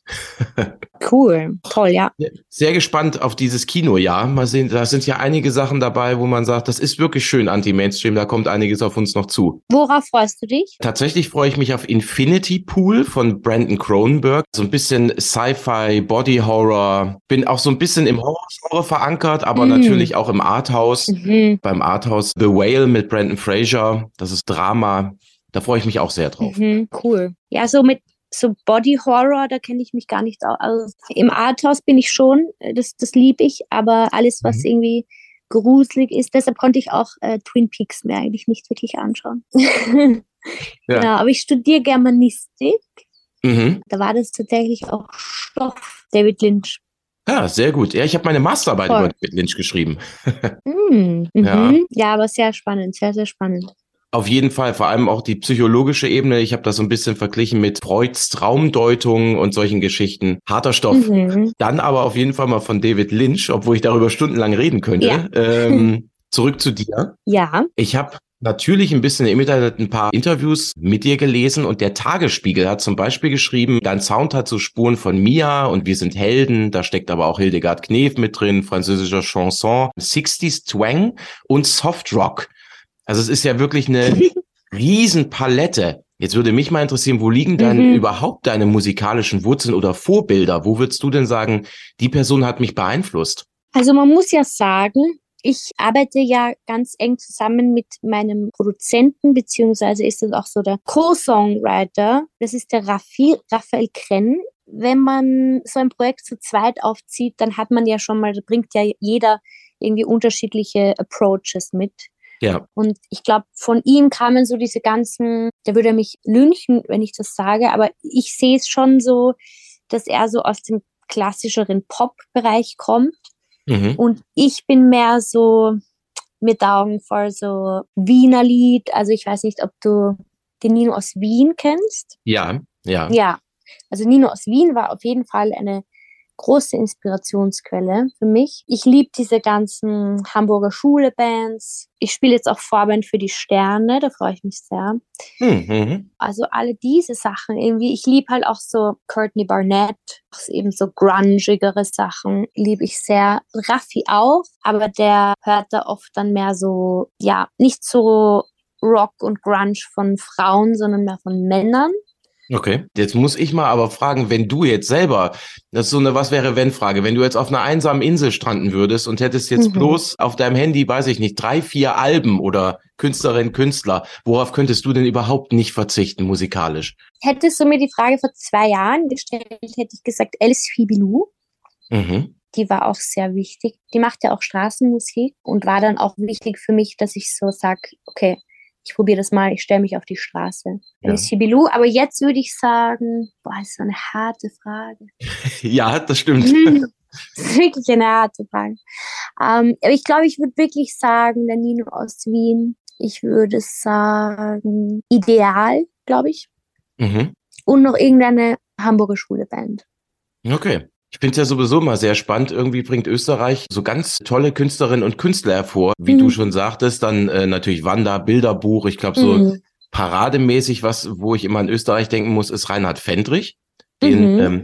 [SPEAKER 3] Cool, toll, ja.
[SPEAKER 2] Sehr gespannt auf dieses Kinojahr. Mal sehen, da sind ja einige Sachen dabei, wo man sagt, das ist wirklich schön anti-Mainstream, da kommt einiges auf uns noch zu.
[SPEAKER 3] Worauf freust du dich?
[SPEAKER 2] Tatsächlich freue ich mich auf Infinity Pool von Brandon Cronenberg. So ein bisschen Sci-Fi, Body Horror. Bin auch so ein bisschen im Horror verankert, aber mhm. natürlich auch im Arthouse. Mhm. Beim Arthouse The Whale mit Brandon Fraser. Das ist Drama. Da freue ich mich auch sehr drauf.
[SPEAKER 3] Mhm, cool. Ja, so mit so Body Horror, da kenne ich mich gar nicht aus. Also Im Arthouse bin ich schon, äh, das, das liebe ich, aber alles, was mhm. irgendwie gruselig ist, deshalb konnte ich auch äh, Twin Peaks mir eigentlich nicht wirklich anschauen. ja. Genau, aber ich studiere Germanistik. Mhm. Da war das tatsächlich auch Stoff David Lynch.
[SPEAKER 2] Ja, sehr gut. Ja, ich habe meine Masterarbeit Voll. über David Lynch geschrieben.
[SPEAKER 3] mm, ja. Mhm. ja, aber sehr spannend, sehr, sehr spannend.
[SPEAKER 2] Auf jeden Fall, vor allem auch die psychologische Ebene. Ich habe das so ein bisschen verglichen mit Freuds Traumdeutung und solchen Geschichten. Harter Stoff. Mhm. Dann aber auf jeden Fall mal von David Lynch, obwohl ich darüber stundenlang reden könnte. Ja. Ähm, zurück zu dir.
[SPEAKER 3] Ja.
[SPEAKER 2] Ich habe natürlich ein bisschen im Internet ein paar Interviews mit dir gelesen und der Tagesspiegel hat zum Beispiel geschrieben, dein Sound hat so Spuren von Mia und wir sind Helden, da steckt aber auch Hildegard Knef mit drin, französischer Chanson, 60s Twang und Soft Rock. Also es ist ja wirklich eine Riesenpalette. Jetzt würde mich mal interessieren, wo liegen dann mhm. überhaupt deine musikalischen Wurzeln oder Vorbilder? Wo würdest du denn sagen, die Person hat mich beeinflusst?
[SPEAKER 3] Also man muss ja sagen, ich arbeite ja ganz eng zusammen mit meinem Produzenten, beziehungsweise ist es auch so der Co-Songwriter. Das ist der Raffi, Raphael Krenn. Wenn man so ein Projekt zu zweit aufzieht, dann hat man ja schon mal, da bringt ja jeder irgendwie unterschiedliche Approaches mit.
[SPEAKER 2] Ja.
[SPEAKER 3] Und ich glaube, von ihm kamen so diese ganzen, der würde mich lünchen, wenn ich das sage, aber ich sehe es schon so, dass er so aus dem klassischeren Pop-Bereich kommt. Mhm. Und ich bin mehr so mit Augen voll so Wiener Lied. Also ich weiß nicht, ob du den Nino aus Wien kennst.
[SPEAKER 2] Ja, ja.
[SPEAKER 3] Ja. Also Nino aus Wien war auf jeden Fall eine große Inspirationsquelle für mich. Ich liebe diese ganzen Hamburger Schule-Bands. Ich spiele jetzt auch Vorband für die Sterne, da freue ich mich sehr. Mhm. Also alle diese Sachen irgendwie. Ich liebe halt auch so Courtney Barnett, eben so grungigere Sachen liebe ich sehr. Raffi auch, aber der hört da oft dann mehr so, ja, nicht so Rock und Grunge von Frauen, sondern mehr von Männern.
[SPEAKER 2] Okay, jetzt muss ich mal aber fragen, wenn du jetzt selber, das ist so eine Was wäre wenn Frage, wenn du jetzt auf einer einsamen Insel stranden würdest und hättest jetzt mhm. bloß auf deinem Handy, weiß ich nicht, drei, vier Alben oder Künstlerin, Künstler, worauf könntest du denn überhaupt nicht verzichten musikalisch?
[SPEAKER 3] Hättest du mir die Frage vor zwei Jahren gestellt, hätte ich gesagt Alice Fibilou. Mhm. Die war auch sehr wichtig. Die macht ja auch Straßenmusik und war dann auch wichtig für mich, dass ich so sag, okay, ich probiere das mal, ich stelle mich auf die Straße. Ja. Sibilu, aber jetzt würde ich sagen, boah, ist so eine harte Frage.
[SPEAKER 2] ja, das stimmt.
[SPEAKER 3] das ist wirklich eine harte Frage. Ähm, aber ich glaube, ich würde wirklich sagen, der Nino aus Wien. Ich würde sagen, Ideal, glaube ich. Mhm. Und noch irgendeine Hamburger Schuleband.
[SPEAKER 2] Okay. Ich finde es ja sowieso immer sehr spannend. Irgendwie bringt Österreich so ganz tolle Künstlerinnen und Künstler hervor. Wie mhm. du schon sagtest, dann äh, natürlich Wanda, Bilderbuch. Ich glaube, so mhm. parademäßig, was, wo ich immer an Österreich denken muss, ist Reinhard Fendrich. Den, mhm. ähm,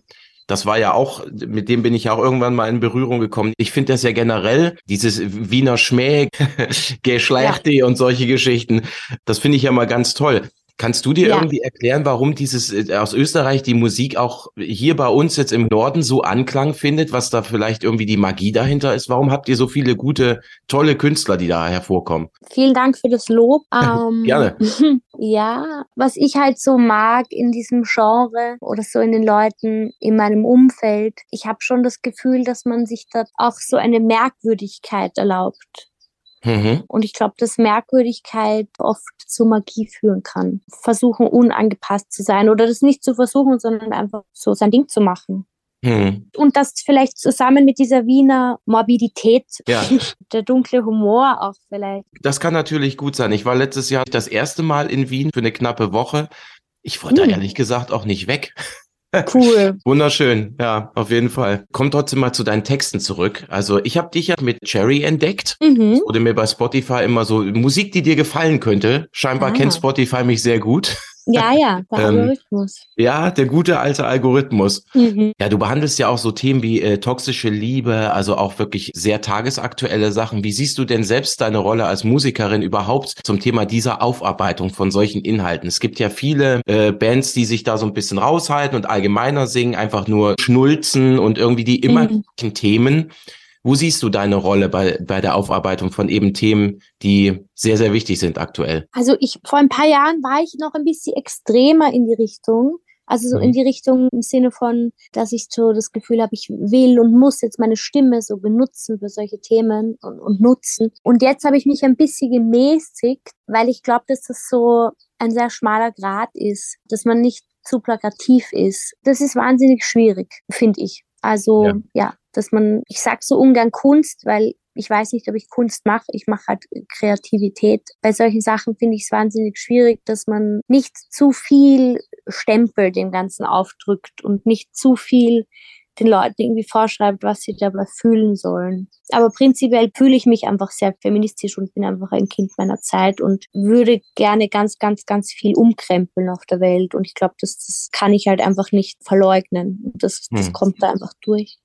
[SPEAKER 2] das war ja auch, mit dem bin ich ja auch irgendwann mal in Berührung gekommen. Ich finde das ja generell, dieses Wiener Schmäh, Geschlechte ja. und solche Geschichten, das finde ich ja mal ganz toll. Kannst du dir ja. irgendwie erklären, warum dieses äh, aus Österreich die Musik auch hier bei uns jetzt im Norden so Anklang findet, was da vielleicht irgendwie die Magie dahinter ist? Warum habt ihr so viele gute, tolle Künstler, die da hervorkommen?
[SPEAKER 3] Vielen Dank für das Lob.
[SPEAKER 2] Ähm, Gerne.
[SPEAKER 3] Ja, was ich halt so mag in diesem Genre oder so in den Leuten in meinem Umfeld, ich habe schon das Gefühl, dass man sich da auch so eine Merkwürdigkeit erlaubt. Mhm. Und ich glaube, dass Merkwürdigkeit oft zu Magie führen kann. Versuchen, unangepasst zu sein oder das nicht zu versuchen, sondern einfach so sein Ding zu machen. Mhm. Und das vielleicht zusammen mit dieser Wiener Morbidität, ja. der dunkle Humor auch vielleicht.
[SPEAKER 2] Das kann natürlich gut sein. Ich war letztes Jahr das erste Mal in Wien für eine knappe Woche. Ich wollte mhm. ehrlich gesagt auch nicht weg.
[SPEAKER 3] Cool.
[SPEAKER 2] Wunderschön, ja, auf jeden Fall. Komm trotzdem mal zu deinen Texten zurück. Also ich habe dich ja mit Cherry entdeckt. Mhm. Wurde mir bei Spotify immer so Musik, die dir gefallen könnte. Scheinbar ah. kennt Spotify mich sehr gut.
[SPEAKER 3] Ja, ja, der
[SPEAKER 2] Ähm,
[SPEAKER 3] Algorithmus.
[SPEAKER 2] Ja, der gute alte Algorithmus.
[SPEAKER 3] Mhm.
[SPEAKER 2] Ja, du behandelst ja auch so Themen wie äh, toxische Liebe, also auch wirklich sehr tagesaktuelle Sachen. Wie siehst du denn selbst deine Rolle als Musikerin überhaupt zum Thema dieser Aufarbeitung von solchen Inhalten? Es gibt ja viele äh, Bands, die sich da so ein bisschen raushalten und allgemeiner singen, einfach nur schnulzen und irgendwie die immer
[SPEAKER 3] Mhm.
[SPEAKER 2] gleichen Themen. Wo siehst du deine Rolle bei, bei der Aufarbeitung von eben Themen, die sehr, sehr wichtig sind aktuell?
[SPEAKER 3] Also ich, vor ein paar Jahren war ich noch ein bisschen extremer in die Richtung. Also so
[SPEAKER 2] Mhm.
[SPEAKER 3] in die Richtung im Sinne von, dass ich so das Gefühl habe, ich will und muss jetzt meine Stimme so benutzen für solche Themen und, und nutzen. Und jetzt habe ich mich ein bisschen gemäßigt, weil ich glaube, dass das so ein sehr schmaler Grad ist, dass man nicht zu plakativ ist. Das ist wahnsinnig schwierig, finde ich. Also
[SPEAKER 2] Ja.
[SPEAKER 3] ja. Dass man, ich sag so ungern Kunst, weil ich weiß nicht, ob ich Kunst mache. Ich mache halt Kreativität. Bei solchen Sachen finde ich es wahnsinnig schwierig, dass man nicht zu viel Stempel dem Ganzen aufdrückt und nicht zu viel den Leuten irgendwie vorschreibt, was sie dabei fühlen sollen. Aber prinzipiell fühle ich mich einfach sehr feministisch und bin einfach ein Kind meiner Zeit und würde gerne ganz, ganz, ganz viel umkrempeln auf der Welt. Und ich glaube, das, das kann ich halt einfach nicht verleugnen. Das, das
[SPEAKER 2] Hm.
[SPEAKER 3] kommt da einfach durch.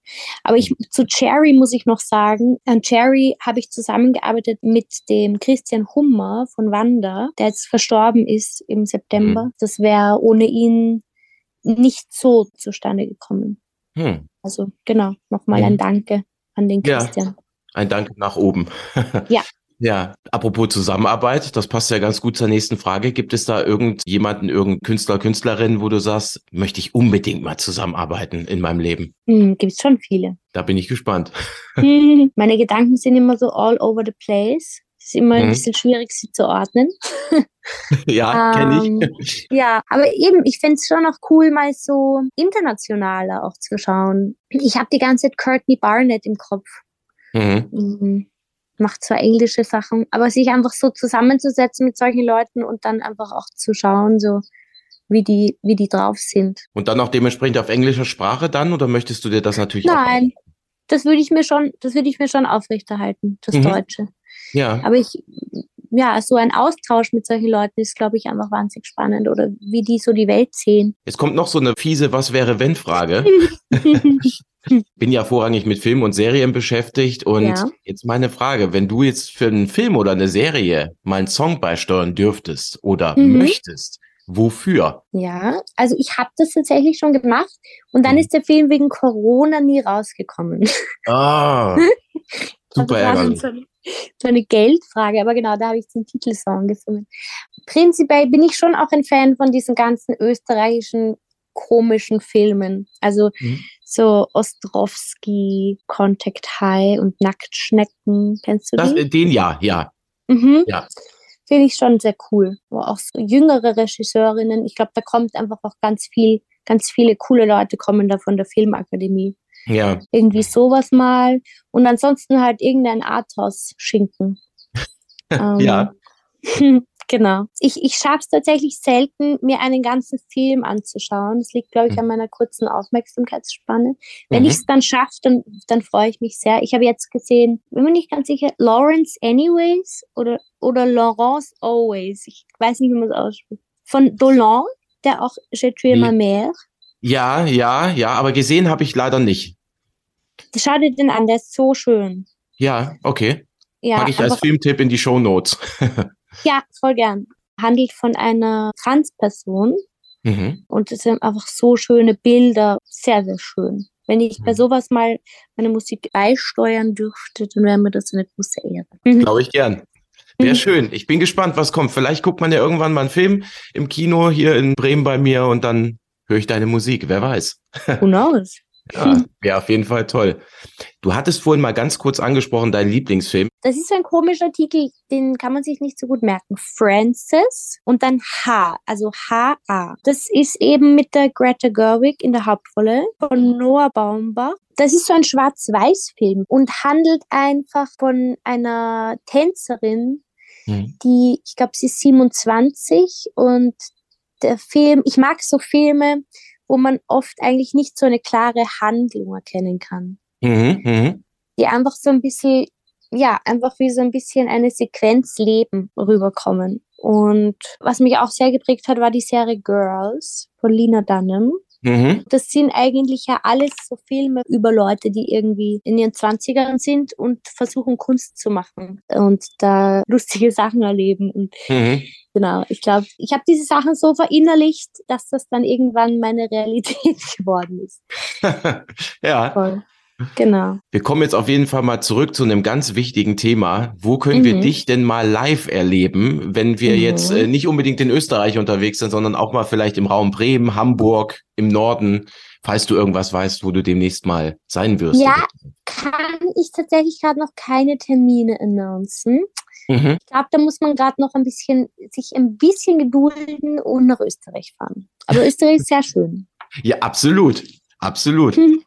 [SPEAKER 3] Aber ich, zu Cherry muss ich noch sagen, an Cherry habe ich zusammengearbeitet mit dem Christian Hummer von Wanda, der jetzt verstorben ist im September.
[SPEAKER 2] Mhm.
[SPEAKER 3] Das wäre ohne ihn nicht so zustande gekommen.
[SPEAKER 2] Hm.
[SPEAKER 3] Also genau, nochmal
[SPEAKER 2] Mhm.
[SPEAKER 3] ein Danke an den
[SPEAKER 2] Ja.
[SPEAKER 3] Christian.
[SPEAKER 2] Ein Dank nach oben.
[SPEAKER 3] Ja.
[SPEAKER 2] Ja, apropos Zusammenarbeit, das passt ja ganz gut zur nächsten Frage. Gibt es da irgendjemanden, irgendeinen Künstler, Künstlerin, wo du sagst, möchte ich unbedingt mal zusammenarbeiten in meinem Leben?
[SPEAKER 3] Hm, Gibt es schon viele.
[SPEAKER 2] Da bin ich gespannt.
[SPEAKER 3] Hm, Meine Gedanken sind immer so all over the place. Es ist immer ein
[SPEAKER 2] Mhm.
[SPEAKER 3] bisschen schwierig, sie zu ordnen.
[SPEAKER 2] ja, kenne
[SPEAKER 3] Ähm,
[SPEAKER 2] ich.
[SPEAKER 3] Ja, aber eben, ich fände es schon auch cool, mal so internationaler auch zu schauen. Ich habe die ganze Zeit Courtney Barnett im Kopf.
[SPEAKER 2] Mhm.
[SPEAKER 3] Mhm. Macht zwar englische Sachen, aber sich einfach so zusammenzusetzen mit solchen Leuten und dann einfach auch zu schauen, so wie die, wie die drauf sind.
[SPEAKER 2] Und dann auch dementsprechend auf englischer Sprache dann oder möchtest du dir das natürlich auch-
[SPEAKER 3] Nein, das würde ich mir schon, das würde ich mir schon aufrechterhalten, das
[SPEAKER 2] Mhm.
[SPEAKER 3] Deutsche.
[SPEAKER 2] Ja.
[SPEAKER 3] Aber ich, ja, so ein Austausch mit solchen Leuten ist, glaube ich, einfach wahnsinnig spannend oder wie die so die Welt sehen.
[SPEAKER 2] Jetzt kommt noch so eine fiese Was wäre wenn Frage. Bin ja vorrangig mit Film und Serien beschäftigt und
[SPEAKER 3] Ja.
[SPEAKER 2] jetzt meine Frage, wenn du jetzt für einen Film oder eine Serie mal einen Song beisteuern dürftest oder
[SPEAKER 3] Mhm.
[SPEAKER 2] möchtest, wofür?
[SPEAKER 3] ja, also ich habe das tatsächlich schon gemacht und dann
[SPEAKER 2] Mhm.
[SPEAKER 3] ist der Film wegen Corona nie rausgekommen.
[SPEAKER 2] Ah, super
[SPEAKER 3] Also das war
[SPEAKER 2] ärgerlich.
[SPEAKER 3] so eine, so eine Geldfrage, aber genau, da habe ich den Titelsong gesungen. Prinzipiell bin ich schon auch ein Fan von diesen ganzen österreichischen komischen Filmen. Also
[SPEAKER 2] Mhm.
[SPEAKER 3] so Ostrowski, Contact High und Nacktschnecken. Kennst du
[SPEAKER 2] Das,
[SPEAKER 3] die?
[SPEAKER 2] äh, den ja, ja,
[SPEAKER 3] Mhm.
[SPEAKER 2] ja.
[SPEAKER 3] Finde ich schon sehr cool. Auch so jüngere Regisseurinnen, ich glaube, da kommt einfach auch ganz viel, ganz viele coole Leute kommen da von der Filmakademie.
[SPEAKER 2] Ja,
[SPEAKER 3] Irgendwie sowas mal. Und ansonsten halt irgendein Arthouse-Schinken. Ähm,
[SPEAKER 2] Ja.
[SPEAKER 3] Genau. Ich, ich schaffe es tatsächlich selten, mir einen ganzen Film anzuschauen. Das liegt, glaube ich,
[SPEAKER 2] Mhm.
[SPEAKER 3] an meiner kurzen Aufmerksamkeitsspanne. Wenn
[SPEAKER 2] Mhm.
[SPEAKER 3] ich es dann schaffe, dann, dann freue ich mich sehr. Ich habe jetzt gesehen, bin mir nicht ganz sicher, Lawrence Anyways oder, oder Laurence Always. Ich weiß nicht, wie man es ausspricht. Von Dolan, der auch Je tue ma mère.
[SPEAKER 2] Ja, ja, ja, aber gesehen habe ich leider nicht.
[SPEAKER 3] Schau dir den an, der ist so schön.
[SPEAKER 2] Ja, okay.
[SPEAKER 3] Ja,
[SPEAKER 2] Packe ich als Filmtipp in die Show Notes.
[SPEAKER 3] ja, voll gern. Handelt von einer Transperson
[SPEAKER 2] mhm.
[SPEAKER 3] und es sind einfach so schöne Bilder. Sehr, sehr schön. Wenn ich bei
[SPEAKER 2] Mhm.
[SPEAKER 3] sowas mal meine Musik beisteuern dürfte, dann wäre mir das eine große Ehre. Mhm.
[SPEAKER 2] Glaube ich gern. Wäre
[SPEAKER 3] Mhm.
[SPEAKER 2] schön. Ich bin gespannt, was kommt. Vielleicht guckt man ja irgendwann mal einen Film im Kino hier in Bremen bei mir und dann höre ich deine Musik. Wer weiß.
[SPEAKER 3] Who knows?
[SPEAKER 2] Ja, wäre auf jeden Fall toll. Du hattest vorhin mal ganz kurz angesprochen, deinen Lieblingsfilm.
[SPEAKER 3] Das ist ein komischer Titel, den kann man sich nicht so gut merken. Francis und dann H, also H-A. Das ist eben mit der Greta Gerwig in der Hauptrolle von Noah Baumbach. Das ist so ein Schwarz-Weiß-Film und handelt einfach von einer Tänzerin,
[SPEAKER 2] Mhm.
[SPEAKER 3] die, ich glaube, sie ist 27 und der Film, ich mag so Filme, wo man oft eigentlich nicht so eine klare Handlung erkennen kann
[SPEAKER 2] Mhm, mhm.
[SPEAKER 3] die einfach so ein bisschen, ja, einfach wie so ein bisschen eine Sequenz Leben rüberkommen. Und was mich auch sehr geprägt hat, war die Serie Girls von Lena Dunham. Mhm. Das sind eigentlich ja alles so Filme über Leute, die irgendwie in ihren Zwanzigern sind und versuchen Kunst zu machen und da lustige Sachen erleben. Und mhm. Genau, ich glaube, ich habe diese Sachen so verinnerlicht, dass das dann irgendwann meine Realität geworden ist.
[SPEAKER 2] ja. Voll. Genau. Wir kommen jetzt auf jeden Fall mal zurück zu einem ganz wichtigen Thema. Wo können mhm. wir dich denn mal live erleben, wenn wir mhm. jetzt äh, nicht unbedingt in Österreich unterwegs sind, sondern auch mal vielleicht im Raum Bremen, Hamburg, im Norden, falls du irgendwas weißt, wo du demnächst mal sein wirst?
[SPEAKER 3] Ja, kann ich tatsächlich gerade noch keine Termine announcen. Mhm. Ich glaube, da muss man gerade noch ein bisschen, sich ein bisschen gedulden und nach Österreich fahren. Aber Österreich ist sehr schön.
[SPEAKER 2] Ja, absolut. Absolut. Mhm.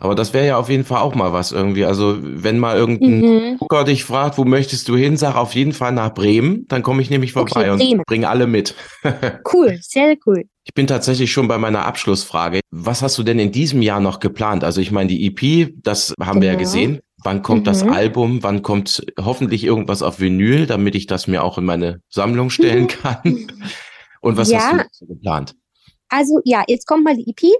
[SPEAKER 2] Aber das wäre ja auf jeden Fall auch mal was irgendwie. Also wenn mal irgendein mhm. Gucker dich fragt, wo möchtest du hin, sag auf jeden Fall nach Bremen. Dann komme ich nämlich vorbei okay, und bringe alle mit.
[SPEAKER 3] cool, sehr cool.
[SPEAKER 2] Ich bin tatsächlich schon bei meiner Abschlussfrage. Was hast du denn in diesem Jahr noch geplant? Also ich meine, die EP, das haben genau. wir ja genau. gesehen. Wann kommt mhm. das Album? Wann kommt hoffentlich irgendwas auf Vinyl, damit ich das mir auch in meine Sammlung stellen kann? Und was ja. hast du geplant?
[SPEAKER 3] Also ja, jetzt kommt mal die EP.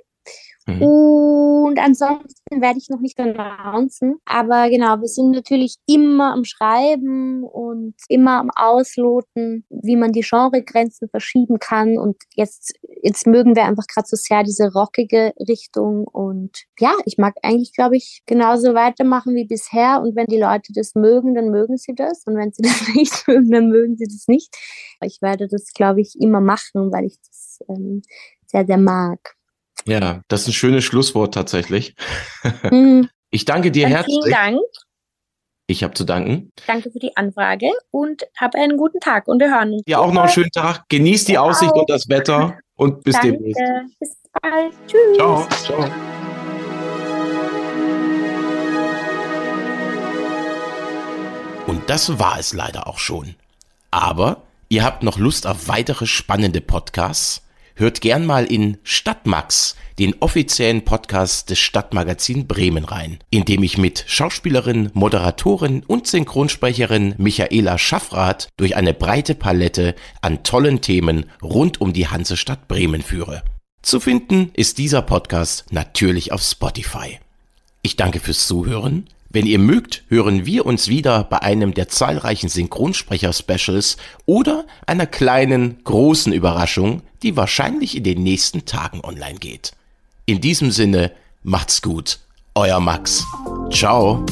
[SPEAKER 3] Mhm. Und ansonsten werde ich noch nicht announcen. Aber genau, wir sind natürlich immer am Schreiben und immer am Ausloten, wie man die Genregrenzen verschieben kann. Und jetzt, jetzt mögen wir einfach gerade so sehr diese rockige Richtung. Und ja, ich mag eigentlich, glaube ich, genauso weitermachen wie bisher. Und wenn die Leute das mögen, dann mögen sie das. Und wenn sie das nicht mögen, dann mögen sie das nicht. Ich werde das, glaube ich, immer machen, weil ich das ähm, sehr, sehr mag.
[SPEAKER 2] Ja, das ist ein schönes Schlusswort tatsächlich. Mhm. Ich danke dir Dann herzlich.
[SPEAKER 3] Vielen Dank.
[SPEAKER 2] Ich habe zu danken.
[SPEAKER 3] Danke für die Anfrage und habe einen guten Tag und wir hören uns.
[SPEAKER 2] Ja, auch noch einen schönen Tag. Genießt die Aussicht und das Wetter und bis danke. demnächst.
[SPEAKER 3] Bis bald. Tschüss. Ciao. Ciao.
[SPEAKER 2] Und das war es leider auch schon. Aber ihr habt noch Lust auf weitere spannende Podcasts? Hört gern mal in Stadtmax, den offiziellen Podcast des Stadtmagazin Bremen rein, in dem ich mit Schauspielerin, Moderatorin und Synchronsprecherin Michaela Schaffrath durch eine breite Palette an tollen Themen rund um die Hansestadt Bremen führe. Zu finden ist dieser Podcast natürlich auf Spotify. Ich danke fürs Zuhören wenn ihr mögt, hören wir uns wieder bei einem der zahlreichen Synchronsprecher-Specials oder einer kleinen, großen Überraschung, die wahrscheinlich in den nächsten Tagen online geht. In diesem Sinne, macht's gut. Euer Max. Ciao.